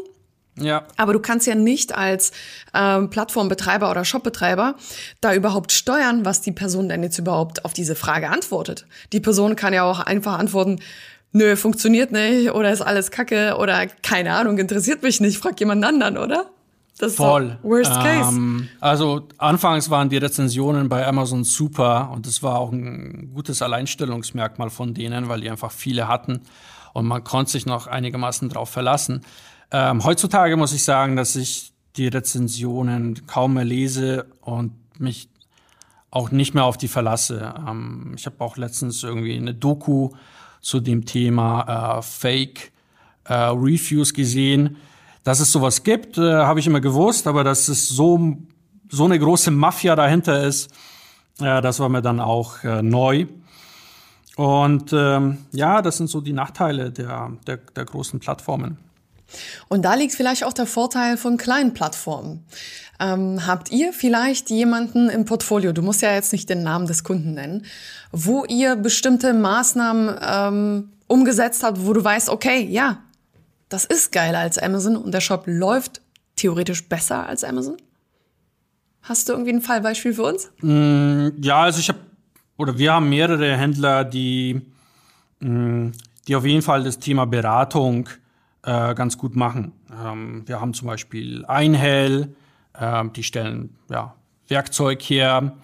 Ja. Aber du kannst ja nicht als ähm, Plattformbetreiber oder Shopbetreiber da überhaupt steuern, was die Person denn jetzt überhaupt auf diese Frage antwortet. Die Person kann ja auch einfach antworten, nö, funktioniert nicht oder ist alles kacke oder keine Ahnung, interessiert mich nicht, frag jemand anderen, oder? Das Voll. Worst case. Ähm, also anfangs waren die Rezensionen bei Amazon super und das war auch ein gutes Alleinstellungsmerkmal von denen, weil die einfach viele hatten und man konnte sich noch einigermaßen drauf verlassen. Ähm, heutzutage muss ich sagen, dass ich die Rezensionen kaum mehr lese und mich auch nicht mehr auf die verlasse. Ähm, ich habe auch letztens irgendwie eine Doku zu dem Thema äh, Fake äh, Reviews gesehen. Dass es sowas gibt, äh, habe ich immer gewusst, aber dass es so, so eine große Mafia dahinter ist, äh, das war mir dann auch äh, neu. Und ähm, ja, das sind so die Nachteile der, der, der großen Plattformen. Und da liegt vielleicht auch der Vorteil von kleinen Plattformen. Ähm, habt ihr vielleicht jemanden im Portfolio, du musst ja jetzt nicht den Namen des Kunden nennen, wo ihr bestimmte Maßnahmen ähm, umgesetzt habt, wo du weißt, okay, ja, das ist geiler als Amazon und der Shop läuft theoretisch besser als Amazon? Hast du irgendwie ein Fallbeispiel für uns? Mm, ja, also ich habe, oder wir haben mehrere Händler, die, mm, die auf jeden Fall das Thema Beratung äh, ganz gut machen. Ähm, wir haben zum Beispiel Einhell, äh, die stellen ja, Werkzeug her.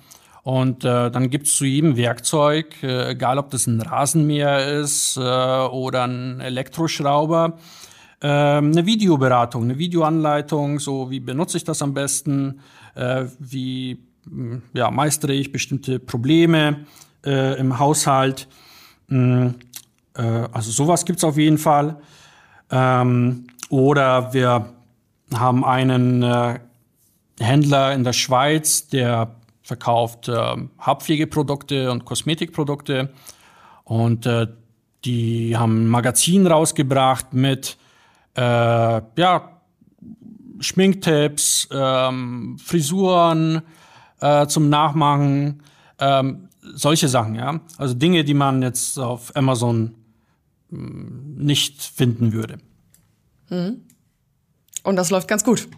Und äh, dann gibt's zu jedem Werkzeug, äh, egal ob das ein Rasenmäher ist äh, oder ein Elektroschrauber, äh, eine Videoberatung, eine Videoanleitung, so wie benutze ich das am besten, äh, wie hm, ja, meistere ich bestimmte Probleme äh, im Haushalt. Mm, äh, also sowas gibt's auf jeden Fall. Ähm, oder wir haben einen äh, Händler in der Schweiz, der verkauft äh, Haarpflegeprodukte und Kosmetikprodukte. Und äh, die haben ein Magazin rausgebracht mit äh, ja, Schminktipps, ähm, Frisuren äh, zum Nachmachen, ähm, solche Sachen, ja. Also Dinge, die man jetzt auf Amazon nicht finden würde. Mhm. Und das läuft ganz gut.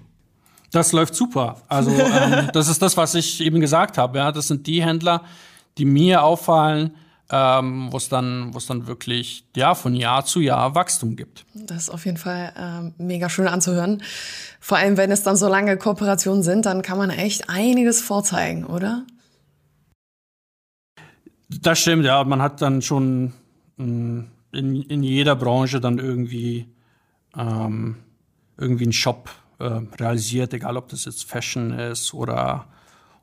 Das läuft super. Also ähm, das ist das, was ich eben gesagt habe. Ja, das sind die Händler, die mir auffallen, ähm, wo es dann, wo es dann wirklich ja von Jahr zu Jahr Wachstum gibt. Das ist auf jeden Fall ähm, mega schön anzuhören. Vor allem, wenn es dann so lange Kooperationen sind, dann kann man echt einiges vorzeigen, oder? Das stimmt, ja. Man hat dann schon mh, in, in jeder Branche dann irgendwie, ähm, irgendwie einen Shop äh, realisiert, egal ob das jetzt Fashion ist oder,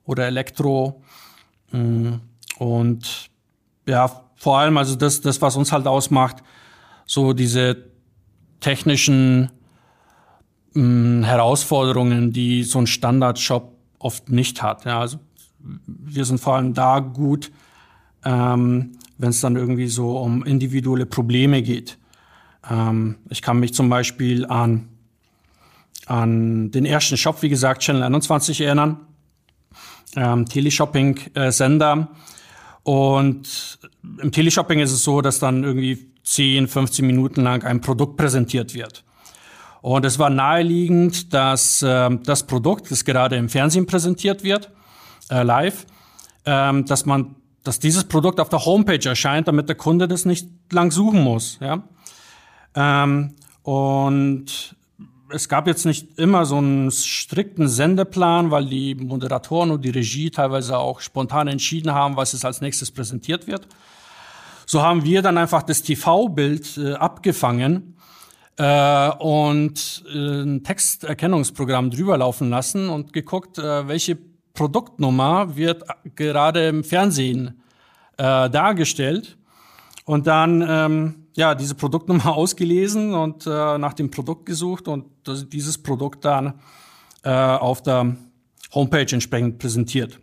oder Elektro. Mm, und ja, vor allem, also das, das, was uns halt ausmacht, so diese technischen mh, mm, Herausforderungen, die so ein Standard-Shop oft nicht hat. Ja, also wir sind vor allem da gut, ähm, wenn es dann irgendwie so um individuelle Probleme geht. Ähm, ich kann mich zum Beispiel an, an den ersten Shop, wie gesagt, Channel 21 erinnern, ähm, Teleshopping-Sender. Und im Teleshopping ist es so, dass dann irgendwie 10, 15 Minuten lang ein Produkt präsentiert wird. Und es war naheliegend, dass äh, das Produkt, das gerade im Fernsehen präsentiert wird, äh, live, ähm, dass man dass dieses Produkt auf der Homepage erscheint, damit der Kunde das nicht lang suchen muss. Ja? Ähm, und es gab jetzt nicht immer so einen strikten Sendeplan, weil die Moderatoren und die Regie teilweise auch spontan entschieden haben, was es als nächstes präsentiert wird. So haben wir dann einfach das TV-Bild äh, abgefangen äh, und äh, ein Texterkennungsprogramm drüber laufen lassen und geguckt, äh, welche Produktnummer wird gerade im Fernsehen äh, dargestellt und dann ähm, ja diese Produktnummer ausgelesen und äh, nach dem Produkt gesucht und das, dieses Produkt dann äh, auf der Homepage entsprechend präsentiert.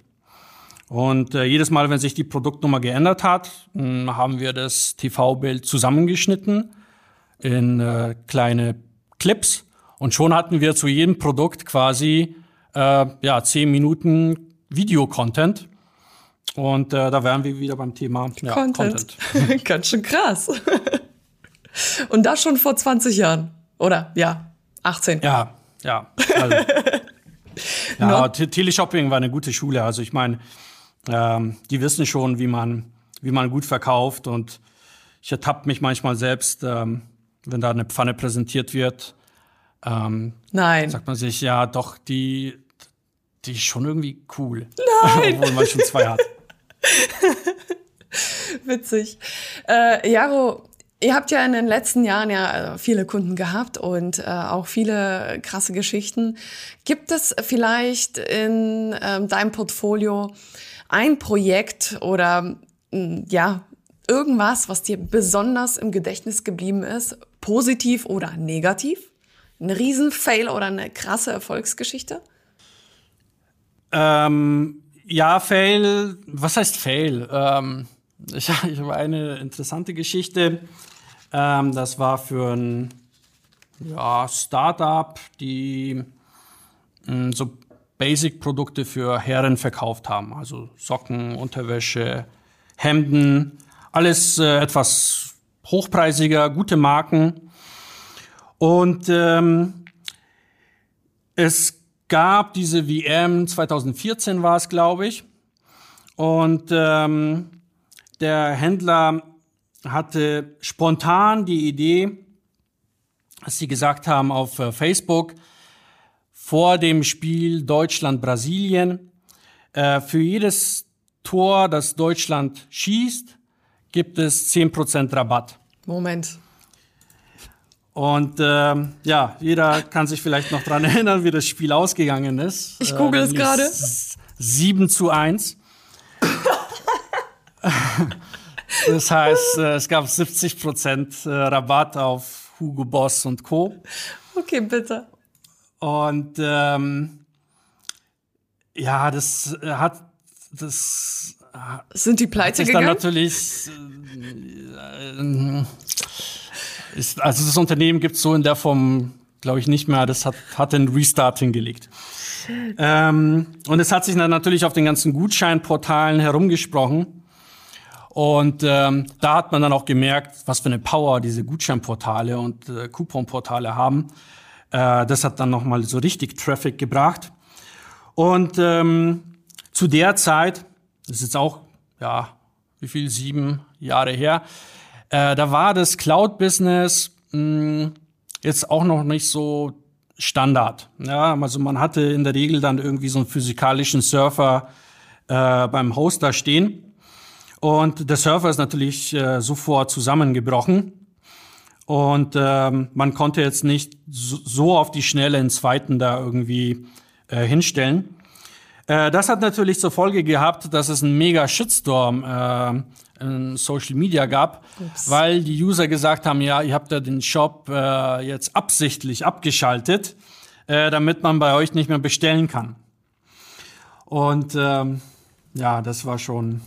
Und äh, jedes Mal, wenn sich die Produktnummer geändert hat, mh, hm, haben wir das TV-Bild zusammengeschnitten in äh, kleine Clips und schon hatten wir zu jedem Produkt quasi äh, ja, zehn Minuten Video-Content. Und äh, da wären wir wieder beim Thema ja, Content. Content. Ganz schön krass. Und das schon vor 20 Jahren. Oder ja, 18. Ja, ja. Also, ja, Teleshopping war eine gute Schule. Also ich meine, ähm, die wissen schon, wie man, wie man gut verkauft. Und ich ertappe mich manchmal selbst, ähm, wenn da eine Pfanne präsentiert wird, ähm, Nein. sagt man sich, ja, doch, die, die ist schon irgendwie cool. Nein. Obwohl man schon zwei hat. Witzig. Äh, Jaro, ihr habt ja in den letzten Jahren ja äh, viele Kunden gehabt und äh, auch viele krasse Geschichten. Gibt es vielleicht in ähm, deinem Portfolio ein Projekt oder mh, ja, irgendwas, was dir besonders im Gedächtnis geblieben ist, positiv oder negativ? Ein Riesenfail oder eine krasse Erfolgsgeschichte? Ähm, ja, Fail, was heißt Fail? Ähm, ich, ich habe eine interessante Geschichte. Ähm, das war für ein ja, Startup, die mh, so Basic-Produkte für Herren verkauft haben. Also Socken, Unterwäsche, Hemden, alles äh, etwas hochpreisiger, gute Marken. Und ähm, es gab diese WM 2014 war es, glaube ich. Und ähm, der Händler hatte spontan die Idee, dass sie gesagt haben auf äh, Facebook vor dem Spiel Deutschland-Brasilien, äh, für jedes Tor, das Deutschland schießt, gibt es 10% Rabatt. Moment. Und ähm, ja, jeder kann sich vielleicht noch dran erinnern, wie das Spiel ausgegangen ist. Ich google es nämlich gerade. s- 7 zu 1. das heißt, äh, es gab 70 Prozent äh, Rabatt auf Hugo Boss und Co. Okay, bitte. Und ähm, ja, das äh, hat das Sind die pleite ist dann gegangen? natürlich äh, äh, ist, also das Unternehmen gibt es so in der Form, glaube ich, nicht mehr. Das hat, hat den Restart hingelegt. Ähm, und es hat sich dann natürlich auf den ganzen Gutscheinportalen herumgesprochen. Und ähm, da hat man dann auch gemerkt, was für eine Power diese Gutscheinportale und äh, Couponportale haben. Äh, das hat dann nochmal so richtig Traffic gebracht. Und ähm, zu der Zeit, das ist jetzt auch, ja, wie viel, sieben Jahre her, äh, da war das Cloud-Business mh, jetzt auch noch nicht so Standard. Ja, also man hatte in der Regel dann irgendwie so einen physikalischen Surfer äh, beim Hoster stehen. Und der Server ist natürlich äh, sofort zusammengebrochen. Und ähm, man konnte jetzt nicht so, so auf die Schnelle einen zweiten da irgendwie äh, hinstellen. Äh, das hat natürlich zur Folge gehabt, dass es einen mega Shitstorm äh, in Social Media gab, weil die User gesagt haben, ja, ihr habt ja den Shop äh, jetzt absichtlich abgeschaltet, äh, damit man bei euch nicht mehr bestellen kann. Und ähm, ja, das war schon,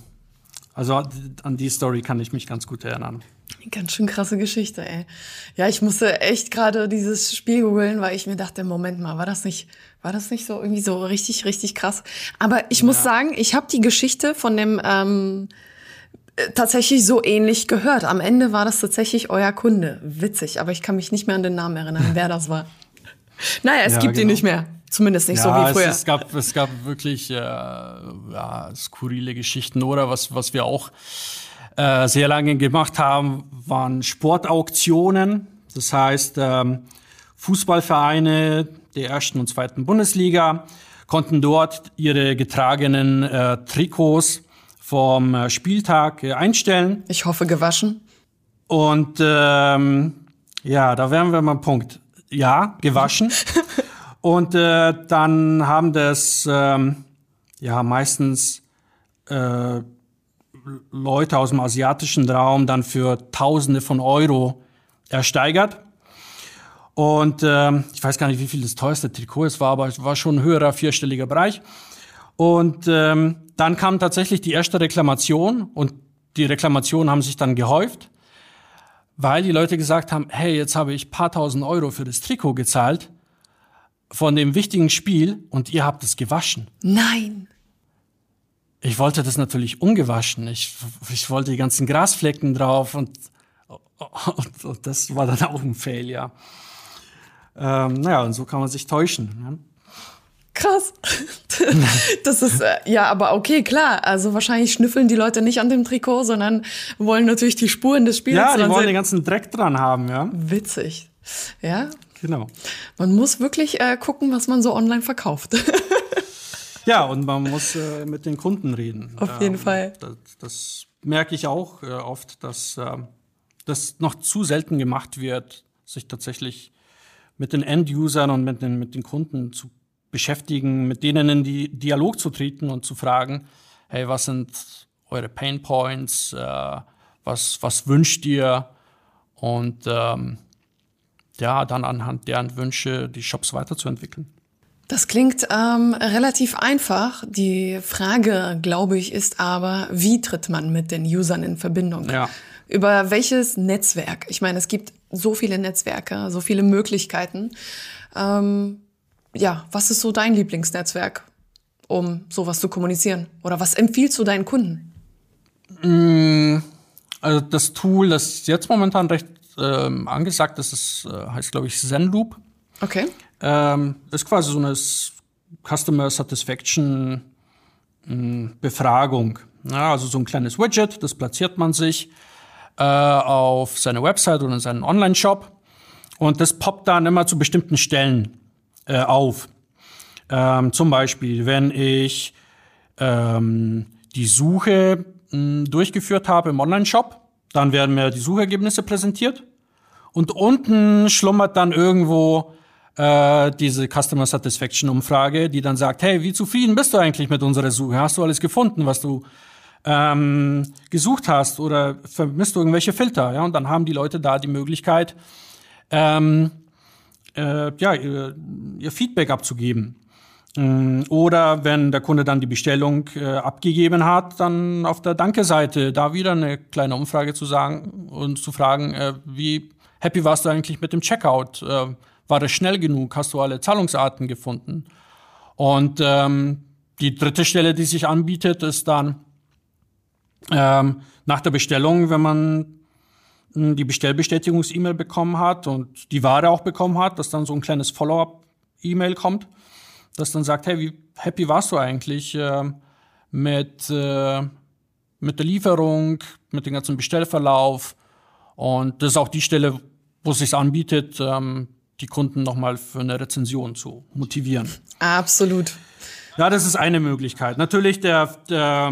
also an die Story kann ich mich ganz gut erinnern. Ganz schön krasse Geschichte, ey. Ja, ich musste echt gerade dieses Spiel googeln, weil ich mir dachte, Moment mal, war das nicht, war das nicht so irgendwie so richtig, richtig krass? Aber ich muss sagen, ich habe die Geschichte von dem ähm, äh, tatsächlich so ähnlich gehört. Am Ende war das tatsächlich euer Kunde. Witzig, aber ich kann mich nicht mehr an den Namen erinnern, wer das war. Naja, es Ja, gibt ihn genau. nicht mehr. Zumindest nicht so ja, wie früher. Es, es, gab, es gab wirklich äh, ja, skurrile Geschichten oder was, was wir auch äh, sehr lange gemacht haben, waren Sportauktionen. Das heißt, ähm, Fußballvereine der ersten und zweiten Bundesliga konnten dort ihre getragenen äh, Trikots vom äh, Spieltag äh, einstellen. ich hoffe gewaschen. Und ähm, ja, da wären wir mal Punkt. Ja, gewaschen. Und äh, dann haben das ähm, ja meistens äh, Leute aus dem asiatischen Raum dann für Tausende von Euro ersteigert. Und ähm, ich weiß gar nicht, wie viel das teuerste Trikot es war, aber es war schon ein höherer vierstelliger Bereich. Und ähm, dann kam tatsächlich die erste Reklamation und die Reklamationen haben sich dann gehäuft, weil die Leute gesagt haben, hey, jetzt habe ich paar tausend Euro für das Trikot gezahlt von dem wichtigen Spiel und ihr habt es gewaschen. Nein. Ich wollte das natürlich ungewaschen. Ich, ich wollte die ganzen Grasflecken drauf und, und, und das war dann auch ein Fail, ja. Ähm, naja, und so kann man sich täuschen. Ne? Krass. Das ist, äh, ja, aber okay, klar. Also wahrscheinlich schnüffeln die Leute nicht an dem Trikot, sondern wollen natürlich die Spuren des Spiels Ja, die wollen den ganzen Dreck dran haben, ja. Witzig. Ja, Genau. Man muss wirklich äh, gucken, was man so online verkauft. ja, und man muss äh, mit den Kunden reden. Auf jeden ähm, Fall. Das, das, merke ich auch äh, oft, dass äh, das noch zu selten gemacht wird, sich tatsächlich mit den End-Usern und mit den, mit den Kunden zu beschäftigen, mit denen in die Dialog zu treten und zu fragen, hey, was sind eure Pain Points, äh, was, was wünscht ihr? Und ähm, ja, dann anhand deren Wünsche die Shops weiterzuentwickeln. Das klingt ähm, relativ einfach. Die Frage, glaube ich, ist aber, wie tritt man mit den Usern in Verbindung? Ja. Über welches Netzwerk? Ich meine, es gibt so viele Netzwerke, so viele Möglichkeiten. Ähm, ja, was ist so dein Lieblingsnetzwerk, um sowas zu kommunizieren? Oder was empfiehlst du deinen Kunden? Mm, also das Tool, das jetzt momentan recht ähm, angesagt ist, ist äh, heißt, glaube ich, Zenloop. Okay. Ähm, ist quasi so eine Customer Satisfaction mh, Befragung. Ja, also so ein kleines Widget, das platziert man sich äh, auf seine Website oder in seinen Online-Shop. Und das poppt dann immer zu bestimmten Stellen äh, auf. Ähm, zum Beispiel, wenn ich ähm, die Suche mh, durchgeführt habe im Online-Shop, dann werden mir die Suchergebnisse präsentiert. Und unten schlummert dann irgendwo äh, diese Customer Satisfaction Umfrage, die dann sagt, hey, wie zufrieden bist du eigentlich mit unserer Suche? Hast du alles gefunden, was du ähm, gesucht hast oder vermisst du irgendwelche Filter? Ja, und dann haben die Leute da die Möglichkeit, ähm, äh, ja, ihr, ihr Feedback abzugeben. Mm, oder wenn der Kunde dann die Bestellung äh, abgegeben hat, dann auf der Danke-Seite da wieder eine kleine Umfrage zu sagen und zu fragen, äh, wie happy warst du eigentlich mit dem Checkout? Äh, war das schnell genug? Hast du alle Zahlungsarten gefunden? Und ähm, die dritte Stelle, die sich anbietet, ist dann ähm, nach der Bestellung, wenn man die Bestellbestätigungs-E-Mail bekommen hat und die Ware auch bekommen hat, dass dann so ein kleines Follow-up-E-Mail kommt, das dann sagt, hey, wie happy warst du eigentlich äh, mit, äh, mit der Lieferung, mit dem ganzen Bestellverlauf? Und das ist auch die Stelle, wo es sich anbietet, ähm, die Kunden nochmal für eine Rezension zu motivieren. Absolut. Ja, das ist eine Möglichkeit. Natürlich der, der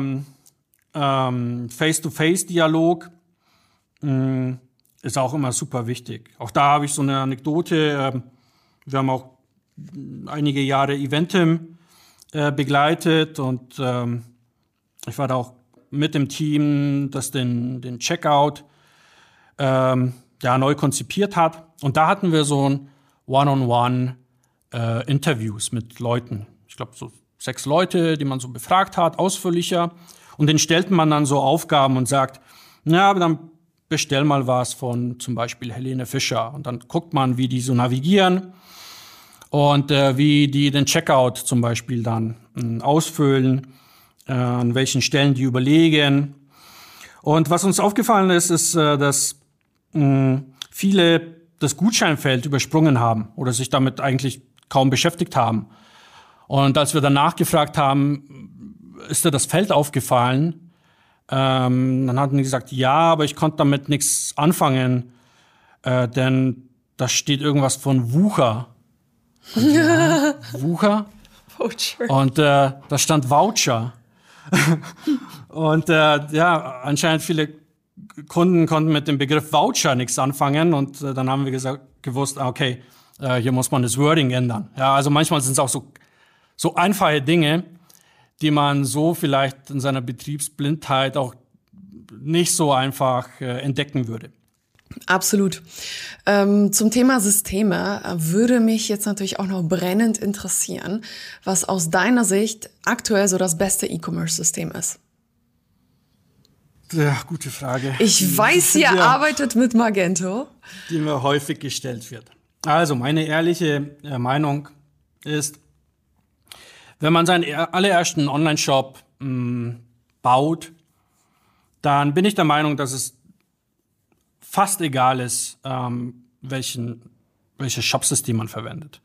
ähm, Face-to-Face-Dialog äh, ist auch immer super wichtig. Auch da habe ich so eine Anekdote. Äh, wir haben auch einige Jahre Eventim äh, begleitet und ähm, ich war da auch mit dem Team, das den, den Checkout ähm, ja, neu konzipiert hat. Und da hatten wir so ein One-on-One-Interviews äh, mit Leuten. Ich glaube, so sechs Leute, die man so befragt hat, ausführlicher. Und den stellt man dann so Aufgaben und sagt, ja, dann bestell mal was von zum Beispiel Helene Fischer. Und dann guckt man, wie die so navigieren und äh, wie die den Checkout zum Beispiel dann äh, ausfüllen, äh, an welchen Stellen die überlegen. Und was uns aufgefallen ist, ist, äh, dass mh, viele das Gutscheinfeld übersprungen haben oder sich damit eigentlich kaum beschäftigt haben. Und als wir dann nachgefragt haben, ist dir das Feld aufgefallen? Ähm, dann hatten die gesagt, ja, aber ich konnte damit nichts anfangen, äh, denn da steht irgendwas von Wucher. Ja, Wucher. Voucher. Und äh, da stand Voucher. und äh, ja, anscheinend viele Kunden konnten mit dem Begriff Voucher nichts anfangen und äh, dann haben wir gesagt, gewusst, ah, okay, äh, hier muss man das Wording ändern. Ja, also manchmal sind es auch so, so einfache Dinge, die man so vielleicht in seiner Betriebsblindheit auch nicht so einfach äh, entdecken würde. Absolut. Ähm, zum Thema Systeme würde mich jetzt natürlich auch noch brennend interessieren, was aus deiner Sicht aktuell so das beste E-Commerce-System ist. Ja, gute Frage. Ich weiß, ihr ja, arbeitet mit Magento. Die mir häufig gestellt wird. Also, meine ehrliche äh, Meinung ist, wenn man seinen allerersten Online-Shop mm, baut, dann bin ich der Meinung, dass es fast egal ist, ähm, welchen, welches Shopsystem man verwendet.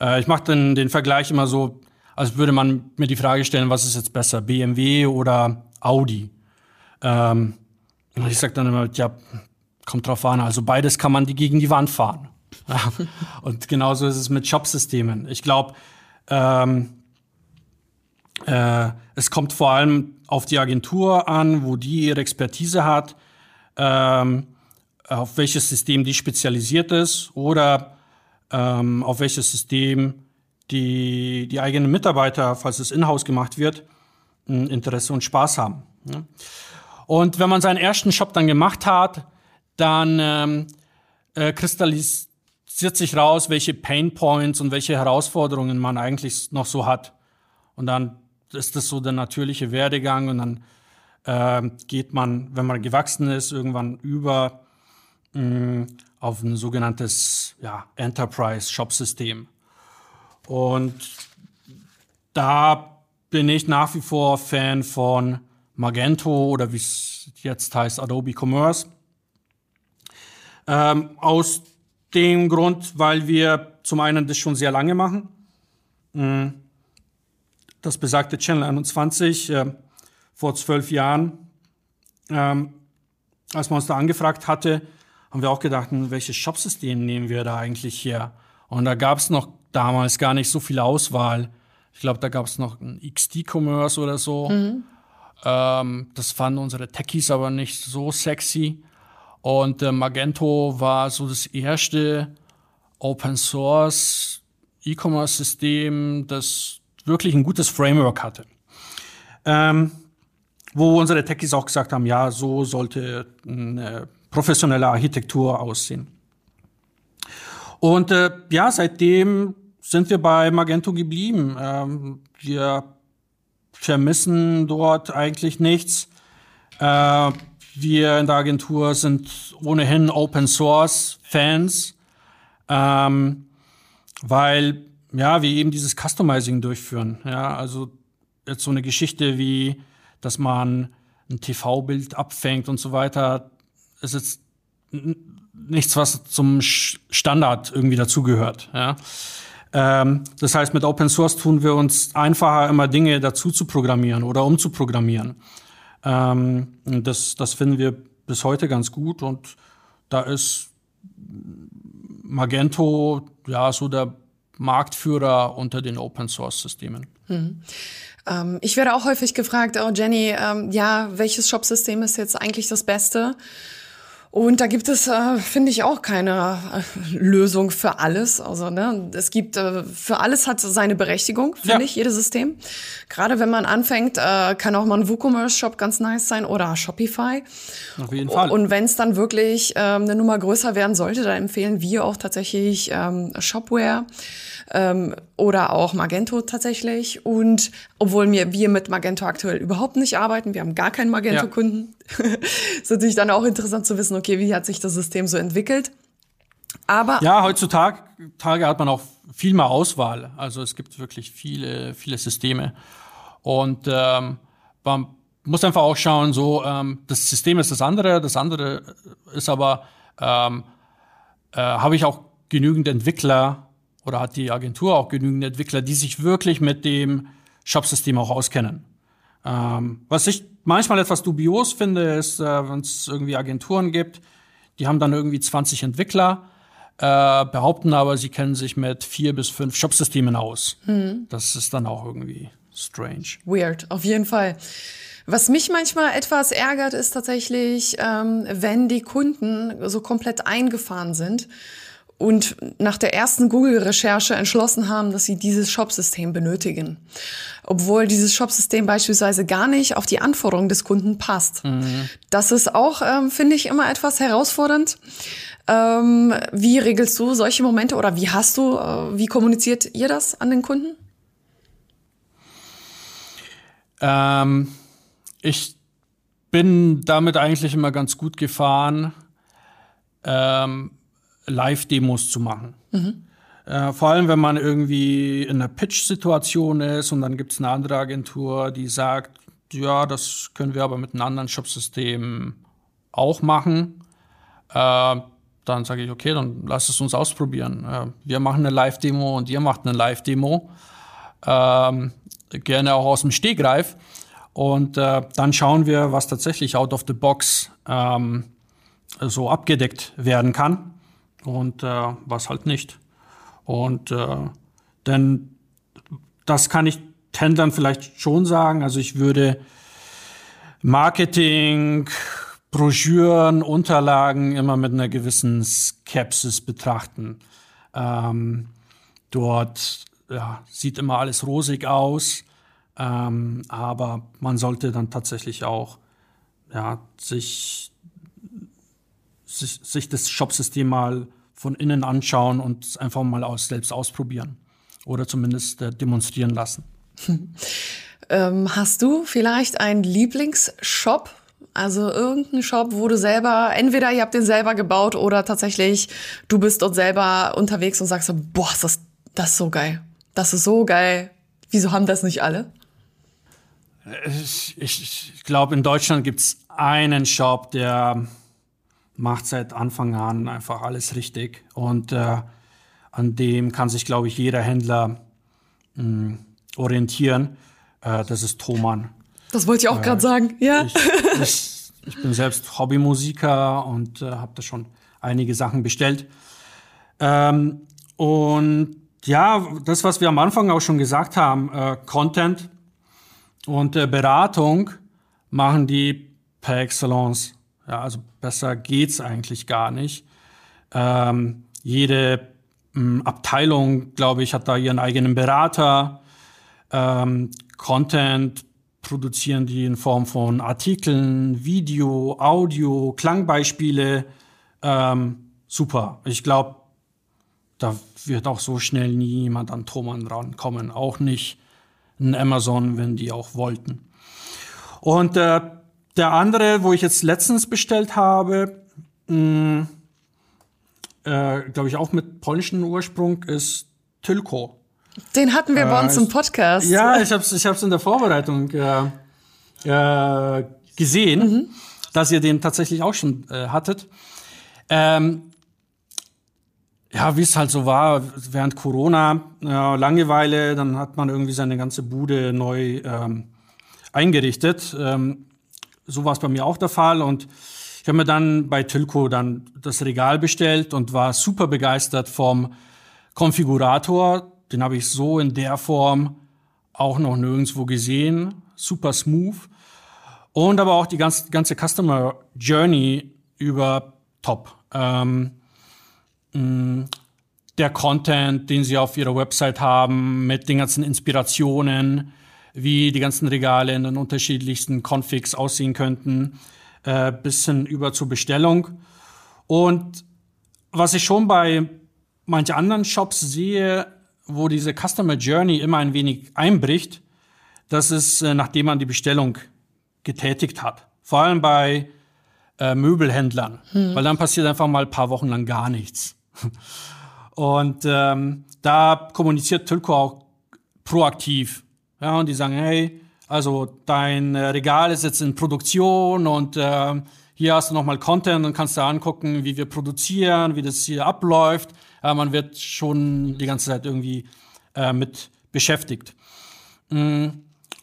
Äh, ich mache den, den Vergleich immer so, als würde man mir die Frage stellen, was ist jetzt besser, BMW oder Audi? Ähm, ich sage dann immer, ja, kommt drauf an. Also beides kann man die gegen die Wand fahren. und genauso ist es mit Shop-Systemen. Ich glaube, ähm, äh, es kommt vor allem auf die Agentur an, wo die ihre Expertise hat, ähm, auf welches System die spezialisiert ist oder ähm, auf welches System die, die eigenen Mitarbeiter, falls es in-house gemacht wird, Interesse und Spaß haben. Ja. Und wenn man seinen ersten Shop dann gemacht hat, dann ähm, äh, kristallisiert sich raus, welche Pain Points und welche Herausforderungen man eigentlich noch so hat. Und dann ist das so der natürliche Werdegang und dann äh, geht man, wenn man gewachsen ist, irgendwann über mh, auf ein sogenanntes ja, Enterprise-Shop-System. Und da bin ich nach wie vor Fan von Magento oder wie es jetzt heißt, Adobe Commerce. Ähm, aus dem Grund, weil wir zum einen das schon sehr lange machen. Mhm das besagte Channel 21 äh, vor zwölf Jahren, ähm, als man uns da angefragt hatte, haben wir auch gedacht, hm, welches Shopsystem nehmen wir da eigentlich her? Und da gab es noch damals gar nicht so viel Auswahl. Ich glaube, da gab es noch ein XD-Commerce oder so. Mhm. Ähm, das fanden unsere Techies aber nicht so sexy. Und äh, Magento war so das erste Open Source E-Commerce-System, das wirklich ein gutes Framework hatte. Ähm, wo unsere Techies auch gesagt haben, ja, so sollte eine professionelle Architektur aussehen. Und äh, ja, seitdem sind wir bei Magento geblieben. Ähm, wir vermissen dort eigentlich nichts. Äh, wir in der Agentur sind ohnehin Open Source Fans, ähm, weil ja, wie eben dieses Customizing durchführen. Ja, also jetzt so eine Geschichte wie, dass man ein TV-Bild abfängt und so weiter, ist jetzt nichts, was zum Standard irgendwie dazugehört. Ja. Ähm, das heißt, mit Open Source tun wir uns einfacher, immer Dinge dazu zu programmieren oder umzuprogrammieren. Ähm, das, das finden wir bis heute ganz gut und da ist Magento ja so der Marktführer unter den Open Source Systemen. Mhm. Ähm, ich werde auch häufig gefragt, oh Jenny, ähm, ja, welches Shop-System ist jetzt eigentlich das Beste? Und da gibt es, äh, finde ich, auch keine äh, Lösung für alles. Also ne, es gibt äh, für alles hat seine Berechtigung, finde ja. ich, jedes System. Gerade wenn man anfängt, äh, kann auch mal ein WooCommerce-Shop ganz nice sein oder Shopify. Auf jeden Fall. Und wenn es dann wirklich ähm, eine Nummer größer werden sollte, dann empfehlen wir auch tatsächlich ähm, Shopware ähm, oder auch Magento tatsächlich. Und obwohl wir, wir mit Magento aktuell überhaupt nicht arbeiten, wir haben gar keinen Magento-Kunden, ja. ist natürlich dann auch interessant zu wissen, okay, wie hat sich das System so entwickelt. Aber ja, heutzutage Tage hat man auch viel mehr Auswahl. Also es gibt wirklich viele, viele Systeme. Und ähm, man muss einfach auch schauen, so ähm, das System ist das andere, das andere ist aber, ähm, äh, habe ich auch genügend Entwickler, oder hat die Agentur auch genügend Entwickler, die sich wirklich mit dem Shopsystem auch auskennen. Ähm, was ich manchmal etwas dubios finde, ist, äh, wenn es irgendwie Agenturen gibt, die haben dann irgendwie 20 Entwickler, äh, behaupten aber, sie kennen sich mit vier bis fünf Shopsystemen aus. Hm. Das ist dann auch irgendwie strange. Weird, auf jeden Fall. Was mich manchmal etwas ärgert, ist tatsächlich, ähm, wenn die Kunden so komplett eingefahren sind und nach der ersten Google-Recherche entschlossen haben, dass sie dieses Shop-System benötigen. Obwohl dieses Shop-System beispielsweise gar nicht auf die Anforderungen des Kunden passt. Mhm. Das ist auch, ähm, finde ich, immer etwas herausfordernd. Ähm, wie regelst du solche Momente oder wie hast du, äh, wie kommuniziert ihr das an den Kunden? Ähm, ich bin damit eigentlich immer ganz gut gefahren. Ähm, Live-Demos zu machen. Mhm. Äh, vor allem, wenn man irgendwie in einer Pitch-Situation ist und dann gibt es eine andere Agentur, die sagt, ja, das können wir aber mit einem anderen Shop-System auch machen. Äh, dann sage ich, okay, dann lass es uns ausprobieren. Äh, wir machen eine Live-Demo und ihr macht eine Live-Demo. Ähm, gerne auch aus dem Stegreif. Und äh, dann schauen wir, was tatsächlich out of the box ähm, so abgedeckt werden kann. Und äh, was halt nicht. Und äh, denn das kann ich Händlern vielleicht schon sagen. Also ich würde Marketing, Broschüren, Unterlagen immer mit einer gewissen Skepsis betrachten. Ähm, dort ja, sieht immer alles rosig aus, ähm, aber man sollte dann tatsächlich auch ja, sich, sich, sich das Shopsystem mal von innen anschauen und einfach mal aus, selbst ausprobieren oder zumindest äh, demonstrieren lassen. Ähm, hast du vielleicht einen Lieblingsshop? Also irgendeinen Shop, wo du selber, entweder ihr habt den selber gebaut oder tatsächlich du bist dort selber unterwegs und sagst so, boah, das, das ist so geil. Das ist so geil. Wieso haben das nicht alle? Ich, ich, ich glaube, in Deutschland gibt es einen Shop, der macht seit Anfang an einfach alles richtig. Und äh, an dem kann sich, glaube ich, jeder Händler mh, hm, orientieren. Äh, das ist Thomann. Das wollte ich auch äh, gerade sagen, ja. Ich, ich, ich, bin selbst Hobbymusiker und äh, habe da schon einige Sachen bestellt. Ähm, und ja, das, was wir am Anfang auch schon gesagt haben, äh, Content und äh, Beratung machen die per Excellence. Ja, also besser geht's eigentlich gar nicht. Ähm, jede mh, Abteilung, glaube ich, hat da ihren eigenen Berater. Ähm, Content produzieren die in Form von Artikeln, Video, Audio, Klangbeispiele. Ähm, super. Ich glaube, da wird auch so schnell nie jemand an Thomann rankommen. Auch nicht ein Amazon, wenn die auch wollten. Und äh, der andere, wo ich jetzt letztens bestellt habe, mh, äh, glaube ich auch mit polnischem Ursprung, ist Tylko. Den hatten wir bei uns im Podcast. Ja, ich habe es ich hab's in der Vorbereitung äh, äh, gesehen, mhm. dass ihr den tatsächlich auch schon äh, hattet. Ähm, ja, wie es halt so war, während Corona, äh, Langeweile, dann hat man irgendwie seine ganze Bude neu ähm, eingerichtet. Ähm, so war es bei mir auch der Fall und ich habe mir dann bei Tilco dann das Regal bestellt und war super begeistert vom Konfigurator. Den habe ich so in der Form auch noch nirgendwo gesehen. Super smooth. Und aber auch die ganze, ganze Customer Journey über top. Ähm, mm, der Content, den sie auf ihrer Website haben, mit den ganzen Inspirationen, wie die ganzen Regale in den unterschiedlichsten Configs aussehen könnten, äh, bis hin über zur Bestellung. Und was ich schon bei manchen anderen Shops sehe, wo diese Customer Journey immer ein wenig einbricht, das ist, äh, nachdem man die Bestellung getätigt hat. Vor allem bei äh, Möbelhändlern, hm. weil dann passiert einfach mal ein paar Wochen lang gar nichts. Und ähm, da kommuniziert Tülko auch proaktiv. Ja, und die sagen, hey, also dein äh, Regal ist jetzt in Produktion und äh, hier hast du nochmal Content und kannst da angucken, wie wir produzieren, wie das hier abläuft. Äh, man wird schon die ganze Zeit irgendwie äh, mit beschäftigt. Mm,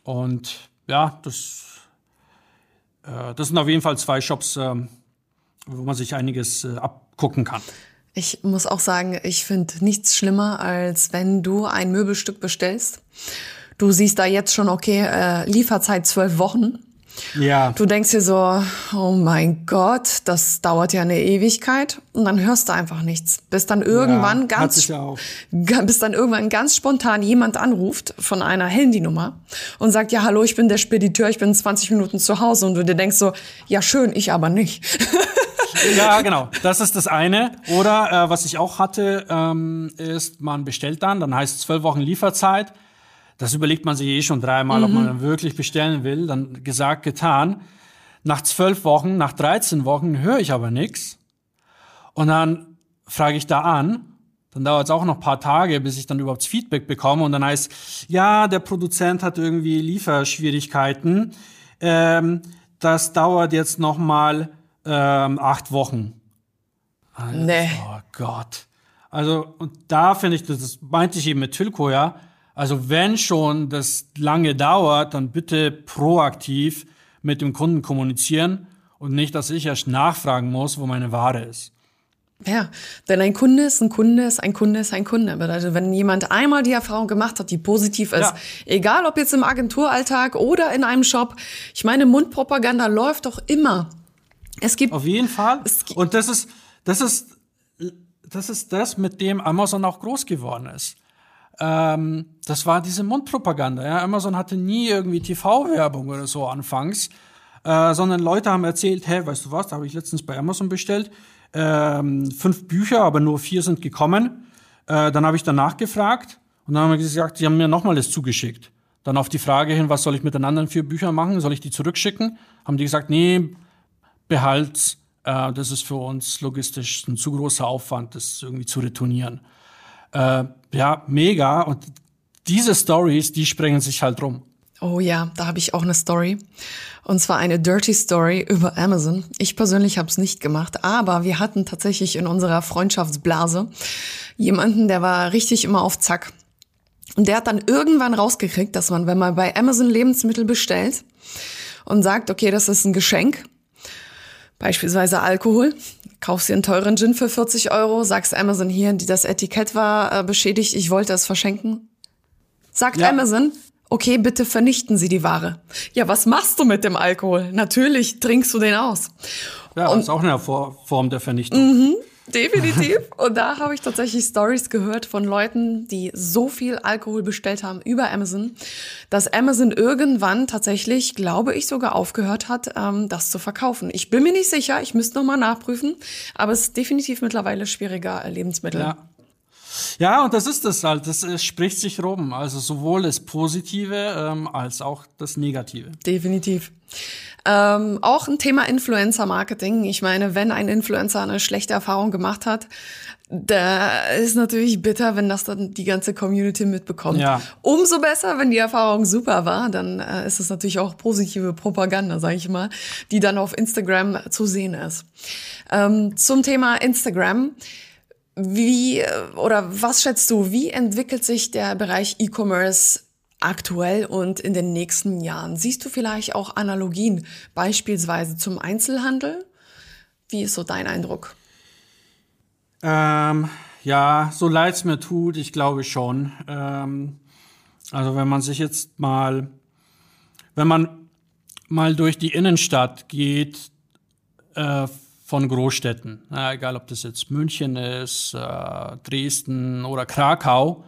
und ja, das, äh, das sind auf jeden Fall zwei Shops, äh, wo man sich einiges abgucken kann. Ich muss auch sagen, ich finde nichts schlimmer, als wenn du ein Möbelstück bestellst. Du siehst da jetzt schon, okay, äh, Lieferzeit zwölf Wochen. Ja. Du denkst dir so, oh mein Gott, das dauert ja eine Ewigkeit und dann hörst du einfach nichts. Bis dann irgendwann ja, ganz, ja bis dann irgendwann ganz spontan jemand anruft von einer Handynummer und sagt, ja, hallo, ich bin der Spediteur, ich bin 20 Minuten zu Hause und du dir denkst so, ja, schön, ich aber nicht. Ja, genau. Das ist das eine. Oder äh, was ich auch hatte, ähm, ist, man bestellt dann, dann heißt es zwölf Wochen Lieferzeit. Das überlegt man sich eh schon dreimal, mhm. ob man dann wirklich bestellen will. Dann gesagt, getan. Nach zwölf Wochen, nach 13 Wochen höre ich aber nichts. Und dann frage ich da an. Dann dauert es auch noch paar Tage, bis ich dann überhaupt Feedback bekomme. Und dann heißt, ja, der Produzent hat irgendwie Lieferschwierigkeiten. Ähm, das dauert jetzt noch mal ähm, acht Wochen. Also, nee. Oh Gott. Also, und da finde ich, das meinte ich eben mit Tilko, ja. Also, wenn schon das lange dauert, dann bitte proaktiv mit dem Kunden kommunizieren und nicht, dass ich erst nachfragen muss, wo meine Ware ist. Ja, denn ein Kunde ist ein Kunde ist ein Kunde ist ein Kunde. Bedeutet, wenn jemand einmal die Erfahrung gemacht hat, die positiv ist, ja. egal ob jetzt im Agenturalltag oder in einem Shop, ich meine, Mundpropaganda läuft doch immer. Es gibt auf jeden Fall. Und das ist das ist das ist das, mit dem Amazon auch groß geworden ist. Ähm, das war diese Mundpropaganda. Ja? Amazon hatte nie irgendwie TV-Werbung oder so anfangs, äh, sondern Leute haben erzählt, hey, weißt du was, da habe ich letztens bei Amazon bestellt, ähm, fünf Bücher, aber nur vier sind gekommen. Äh, dann habe ich danach gefragt und dann haben wir gesagt, sie haben mir nochmal das zugeschickt. Dann auf die Frage hin, was soll ich mit den anderen vier Büchern machen? Soll ich die zurückschicken? Haben die gesagt, nee, behalt's. Äh, das ist für uns logistisch ein zu großer Aufwand, das irgendwie zu retournieren. Äh, ja, mega. Und diese Stories, die sprengen sich halt rum. Oh ja, da habe ich auch eine Story. Und zwar eine Dirty Story über Amazon. Ich persönlich habe es nicht gemacht, aber wir hatten tatsächlich in unserer Freundschaftsblase jemanden, der war richtig immer auf Zack. Und der hat dann irgendwann rausgekriegt, dass man, wenn man bei Amazon Lebensmittel bestellt und sagt, okay, das ist ein Geschenk, beispielsweise Alkohol, kaufst dir einen teuren Gin für 40 Euro, sagst Amazon hier, das Etikett war äh, beschädigt, ich wollte es verschenken. Sagt ja. Amazon, Okay, bitte vernichten Sie die Ware. Ja, was machst du mit dem Alkohol? Natürlich trinkst du den aus. Ja, und, ist auch eine Form der Vernichtung. Mhm, definitiv. und da habe ich tatsächlich Stories gehört von Leuten, die so viel Alkohol bestellt haben über Amazon, dass Amazon irgendwann tatsächlich, glaube ich, sogar aufgehört hat, ähm, das zu verkaufen. Ich bin mir nicht sicher, ich müsste nochmal nachprüfen, aber es ist definitiv mittlerweile schwieriger, Lebensmittel ja. Ja, und das ist es halt. Das, das spricht sich rum. Also sowohl das Positive ähm, als auch das Negative. Definitiv. Ähm, auch ein Thema Influencer-Marketing. Ich meine, wenn ein Influencer eine schlechte Erfahrung gemacht hat, da ist natürlich bitter, wenn das dann die ganze Community mitbekommt. Ja. Umso besser, wenn die Erfahrung super war, dann äh, ist es natürlich auch positive Propaganda, sage ich mal, die dann auf Instagram zu sehen ist. Ähm, zum Thema Instagram. Wie oder was schätzt du, wie entwickelt sich der Bereich E-Commerce aktuell und in den nächsten Jahren? Siehst du vielleicht auch Analogien beispielsweise zum Einzelhandel? Wie ist so dein Eindruck? Ähm, ja, so leid es mir tut, ich glaube schon. Ähm, also wenn man sich jetzt mal, wenn man mal durch die Innenstadt geht, äh, von Großstädten, ja, egal ob das jetzt München ist, äh, Dresden oder Krakau,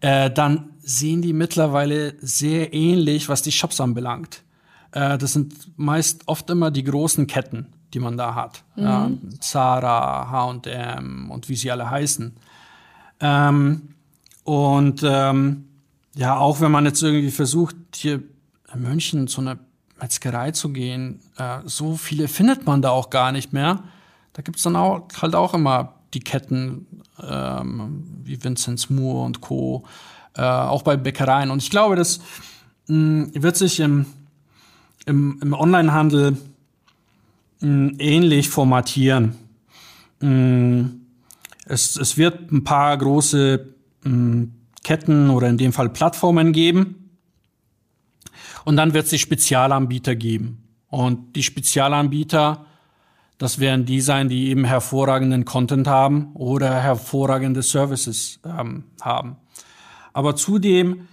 äh, dann sehen die mittlerweile sehr ähnlich, was die Shops anbelangt. Äh, das sind meist oft immer die großen Ketten, die man da hat. Mhm. Ja, Zara, H&M und wie sie alle heißen. Ähm, und ähm, ja, auch wenn man jetzt irgendwie versucht, hier in München so eine Metzgerei zu gehen, äh, so viele findet man da auch gar nicht mehr. Da gibt's dann auch halt auch immer die Ketten ähm, wie Vincenz Moore und Co. Äh, auch bei Bäckereien. Und ich glaube, das mh, wird sich im, im, im Onlinehandel ähnlich formatieren. Mh, es, es wird ein paar große mh, Ketten oder in dem Fall Plattformen geben und dann wird es die Spezialanbieter geben. Und die Spezialanbieter, das werden die sein, die eben hervorragenden Content haben oder hervorragende Services ähm, haben. Aber zudem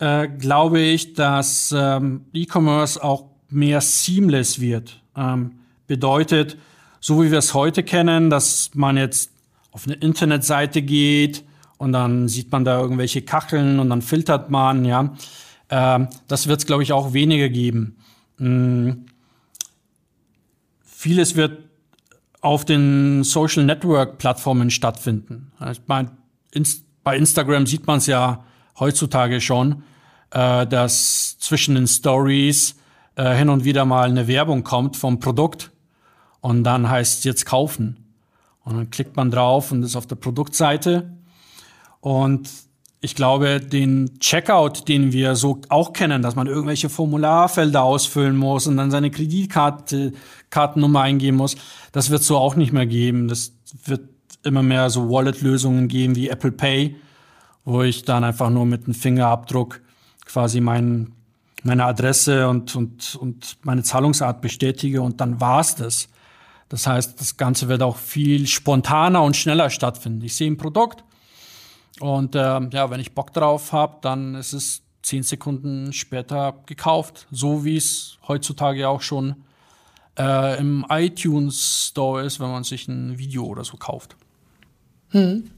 äh, glaube ich, dass ähm, E-Commerce auch mehr seamless wird. Ähm, bedeutet, so wie wir es heute kennen, dass man jetzt auf eine Internetseite geht und dann sieht man da irgendwelche Kacheln und dann filtert man, ja. Ähm, das wird es, glaube ich, auch weniger geben. Mhm. Vieles wird auf den Social Network Plattformen stattfinden. Ich meine, bei Instagram sieht man es ja heutzutage schon, äh, dass zwischen den Stories äh, hin und wieder mal eine Werbung kommt vom Produkt und dann heißt jetzt kaufen. Und dann klickt man drauf und ist auf der Produktseite und ich glaube, den Checkout, den wir so auch kennen, dass man irgendwelche Formularfelder ausfüllen muss und dann seine Kreditkarte, Kartennummer eingeben muss, das wird so auch nicht mehr geben. Das wird immer mehr so Wallet-Lösungen geben wie Apple Pay, wo ich dann einfach nur mit einem Fingerabdruck quasi mein, meine Adresse und, und, und meine Zahlungsart bestätige und dann war's das. Das heißt, das Ganze wird auch viel spontaner und schneller stattfinden. Ich sehe ein Produkt und äh, ja, wenn ich Bock drauf habe, dann ist es zehn Sekunden später gekauft, so wie es heutzutage auch schon äh, im iTunes Store ist, wenn man sich ein Video oder so kauft. Hm.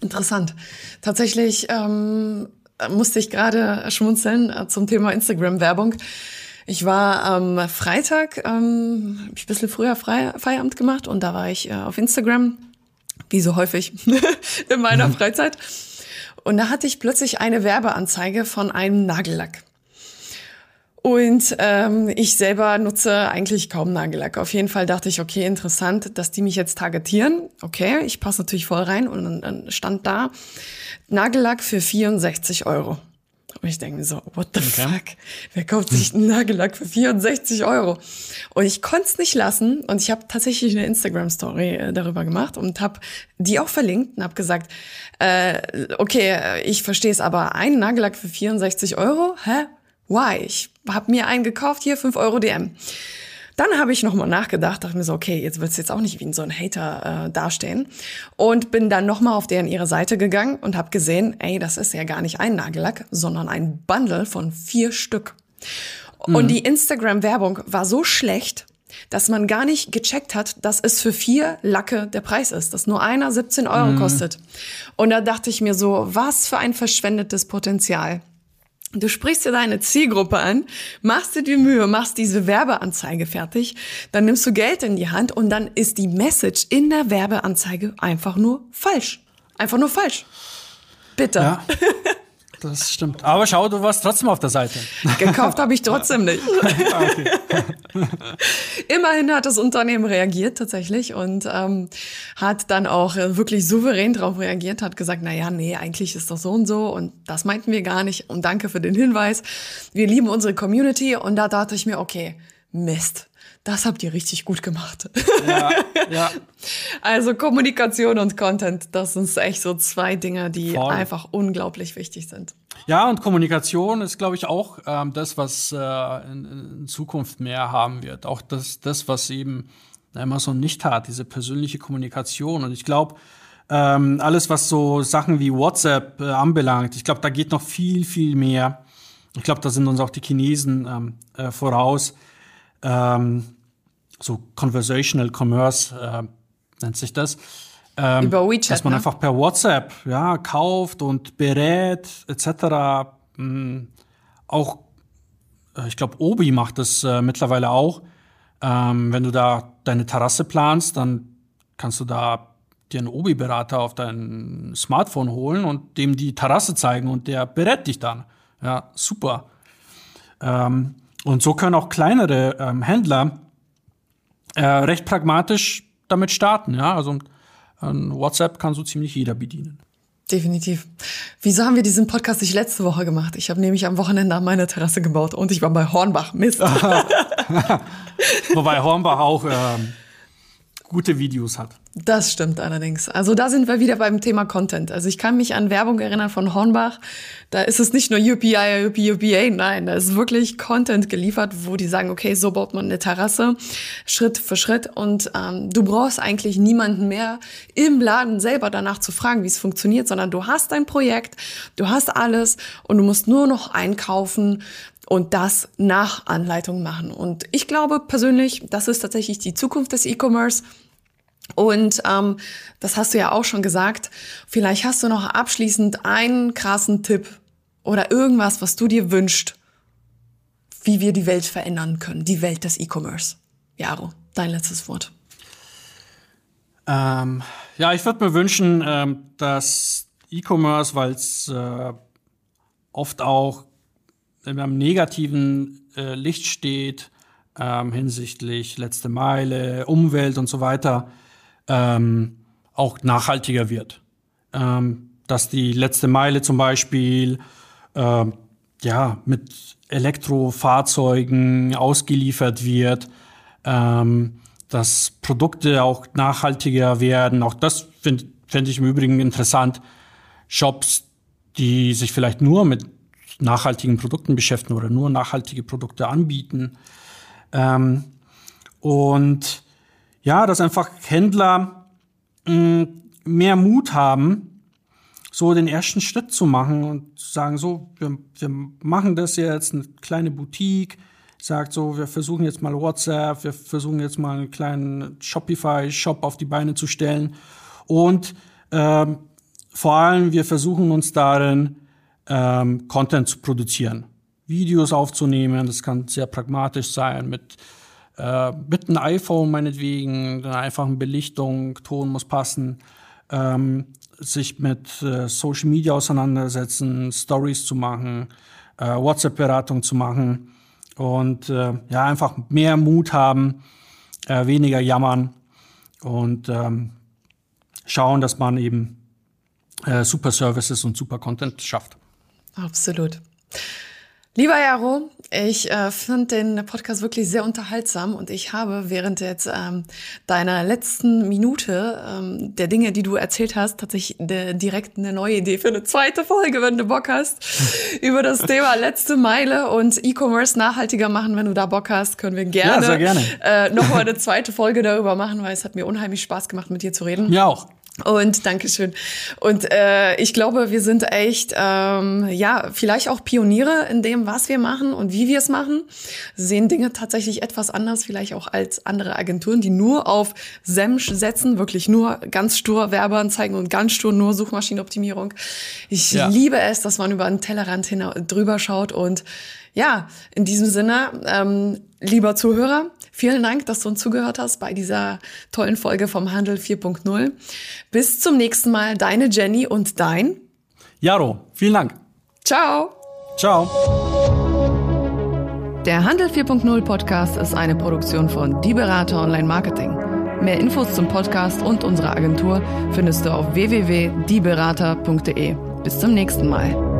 Interessant. Tatsächlich ähm, musste ich gerade schmunzeln äh, zum Thema Instagram-Werbung. Ich war am ähm, Freitag, ähm, hab ich ein bisschen früher Feierabend gemacht und da war ich äh, auf Instagram, wie so häufig in meiner mhm. Freizeit. Und da hatte ich plötzlich eine Werbeanzeige von einem Nagellack. Und ähm, ich selber nutze eigentlich kaum Nagellack. Auf jeden Fall dachte ich, okay, interessant, dass die mich jetzt targetieren. Okay, ich passe natürlich voll rein und dann stand da Nagellack für 64 Euro. Und ich denke mir so, what the okay. fuck? Wer kauft sich einen Nagellack für 64 Euro? Und ich konnte es nicht lassen. Und ich habe tatsächlich eine Instagram-Story äh, darüber gemacht und habe die auch verlinkt und habe gesagt, äh, okay, ich verstehe es, aber ein Nagellack für 64 Euro? Hä? Why? Ich habe mir einen gekauft, hier 5 Euro DM. Dann habe ich nochmal nachgedacht, dachte mir so, okay, jetzt willst du jetzt auch nicht wie so ein Hater äh, dastehen. Und bin dann nochmal auf deren ihre Seite gegangen und habe gesehen, ey, das ist ja gar nicht ein Nagellack, sondern ein Bundle von vier Stück. Mhm. Und die Instagram-Werbung war so schlecht, dass man gar nicht gecheckt hat, dass es für vier Lacke der Preis ist, dass nur einer 17 Euro mhm. kostet. Und da dachte ich mir so, was für ein verschwendetes Potenzial. Du sprichst dir deine Zielgruppe an, machst dir die Mühe, machst diese Werbeanzeige fertig, dann nimmst du Geld in die Hand und dann ist die Message in der Werbeanzeige einfach nur falsch. Einfach nur falsch. Bitte. Ja. Das stimmt. Aber schau, du warst trotzdem auf der Seite. Gekauft habe ich trotzdem nicht. Ah, Immerhin hat das Unternehmen reagiert tatsächlich und ähm, hat dann auch äh, wirklich souverän darauf reagiert, hat gesagt, na ja, nee, eigentlich ist das so und so und das meinten wir gar nicht und danke für den Hinweis. Wir lieben unsere Community und da dachte ich mir, okay, Mist das habt ihr richtig gut gemacht. Ja, ja. Also Kommunikation und Content, das sind echt so zwei Dinge, die Voll. einfach unglaublich wichtig sind. Ja, und Kommunikation ist, glaube ich, auch ähm, das, was äh, in, in, Zukunft mehr haben wird. Auch das, das was eben Amazon nicht hat, diese persönliche Kommunikation. Und ich glaube, ähm, alles, was so Sachen wie WhatsApp äh, anbelangt, ich glaube, da geht noch viel, viel mehr. Ich glaube, da sind uns auch die Chinesen ähm, äh, voraus. Ähm, so Conversational Commerce äh, nennt sich das. Ähm, Über WeChat, dass man ne? einfach per WhatsApp ja kauft und berät etc. Mhm. Auch äh, ich glaube Obi macht das äh, mittlerweile auch. Ähm, wenn du da deine Terrasse planst, dann kannst du da dir einen Obi-Berater auf dein Smartphone holen und dem die Terrasse zeigen und der berät dich dann. Ja, super. Ähm, und so können auch kleinere ähm, Händler äh, recht pragmatisch damit starten. Ja, also ein WhatsApp kann so ziemlich jeder bedienen. Definitiv. Wieso haben wir diesen Podcast nicht letzte Woche gemacht? Ich habe nämlich am Wochenende an meiner Terrasse gebaut und ich war bei Hornbach. Mist. Wobei Hornbach auch ähm, gute Videos hat. Das stimmt allerdings. Also da sind wir wieder beim Thema Content. Also ich kann mich an Werbung erinnern von Hornbach. Da ist es nicht nur UPI, UPI, UPA, nein, da ist wirklich Content geliefert, wo die sagen, okay, so baut man eine Terrasse, Schritt für Schritt. Und ähm, du brauchst eigentlich niemanden mehr im Laden selber danach zu fragen, wie es funktioniert, sondern du hast dein Projekt, du hast alles und du musst nur noch einkaufen, und das nach Anleitung machen. Und ich glaube persönlich, das ist tatsächlich die Zukunft des E-Commerce. Und ähm, das hast du ja auch schon gesagt. Vielleicht hast du noch abschließend einen krassen Tipp oder irgendwas, was du dir wünschst, wie wir die Welt verändern können, die Welt des E-Commerce. Jaro, dein letztes Wort. Ähm, ja, ich würde mir wünschen, ähm, dass E-Commerce, weil es äh, oft auch in einem negativen äh, Licht steht, ähm, hinsichtlich letzte Meile, Umwelt und so weiter, ähm, auch nachhaltiger wird. Ähm, dass die letzte Meile zum Beispiel äh, ja, mit Elektrofahrzeugen ausgeliefert wird, ähm, dass Produkte auch nachhaltiger werden. Auch das finde find ich im Übrigen interessant. Shops, die sich vielleicht nur mit nachhaltigen Produkten beschäftigen oder nur nachhaltige Produkte anbieten. Ähm, und ja, dass einfach Händler mh, mehr Mut haben, so den ersten Schritt zu machen und sagen so, wir, wir machen das jetzt, eine kleine Boutique, sagt so, wir versuchen jetzt mal WhatsApp, wir versuchen jetzt mal einen kleinen Shopify-Shop auf die Beine zu stellen und ähm, vor allem wir versuchen uns darin, ähm, Content zu produzieren, Videos aufzunehmen, das kann sehr pragmatisch sein mit äh, mit einem iPhone meinetwegen, einer einfachen Belichtung, Ton muss passen, ähm, sich mit äh, Social Media auseinandersetzen, Stories zu machen, äh, WhatsApp-Beratung zu machen und äh, ja einfach mehr Mut haben, äh, weniger jammern und ähm, schauen, dass man eben äh, super Services und super Content schafft. Absolut. Lieber Jaro, ich äh, finde den Podcast wirklich sehr unterhaltsam und ich habe während jetzt ähm, deiner letzten Minute ähm, der Dinge, die du erzählt hast, tatsächlich direkt eine neue Idee für eine zweite Folge, wenn du Bock hast, über das Thema letzte Meile und E-Commerce nachhaltiger machen. Wenn du da Bock hast, können wir gerne, ja, gerne. Äh, nochmal eine zweite Folge darüber machen, weil es hat mir unheimlich Spaß gemacht, mit dir zu reden. Ja auch. Und Dankeschön. Und äh, ich glaube, wir sind echt, ähm, ja, vielleicht auch Pioniere in dem, was wir machen und wie wir es machen. Sehen Dinge tatsächlich etwas anders, vielleicht auch als andere Agenturen, die nur auf Semsch setzen, wirklich nur ganz stur Werbeanzeigen und ganz stur nur Suchmaschinenoptimierung. Ich ja. liebe es, dass man über einen Tellerrand hin drüber schaut. Und ja, in diesem Sinne, ähm, lieber Zuhörer, Vielen Dank, dass du uns zugehört hast bei dieser tollen Folge vom Handel 4.0. Bis zum nächsten Mal, deine Jenny und dein Jaro. Vielen Dank. Ciao. Ciao. Der Handel 4.0 Podcast ist eine Produktion von Die Berater Online Marketing. Mehr Infos zum Podcast und unserer Agentur findest du auf www.dieberater.de. Bis zum nächsten Mal.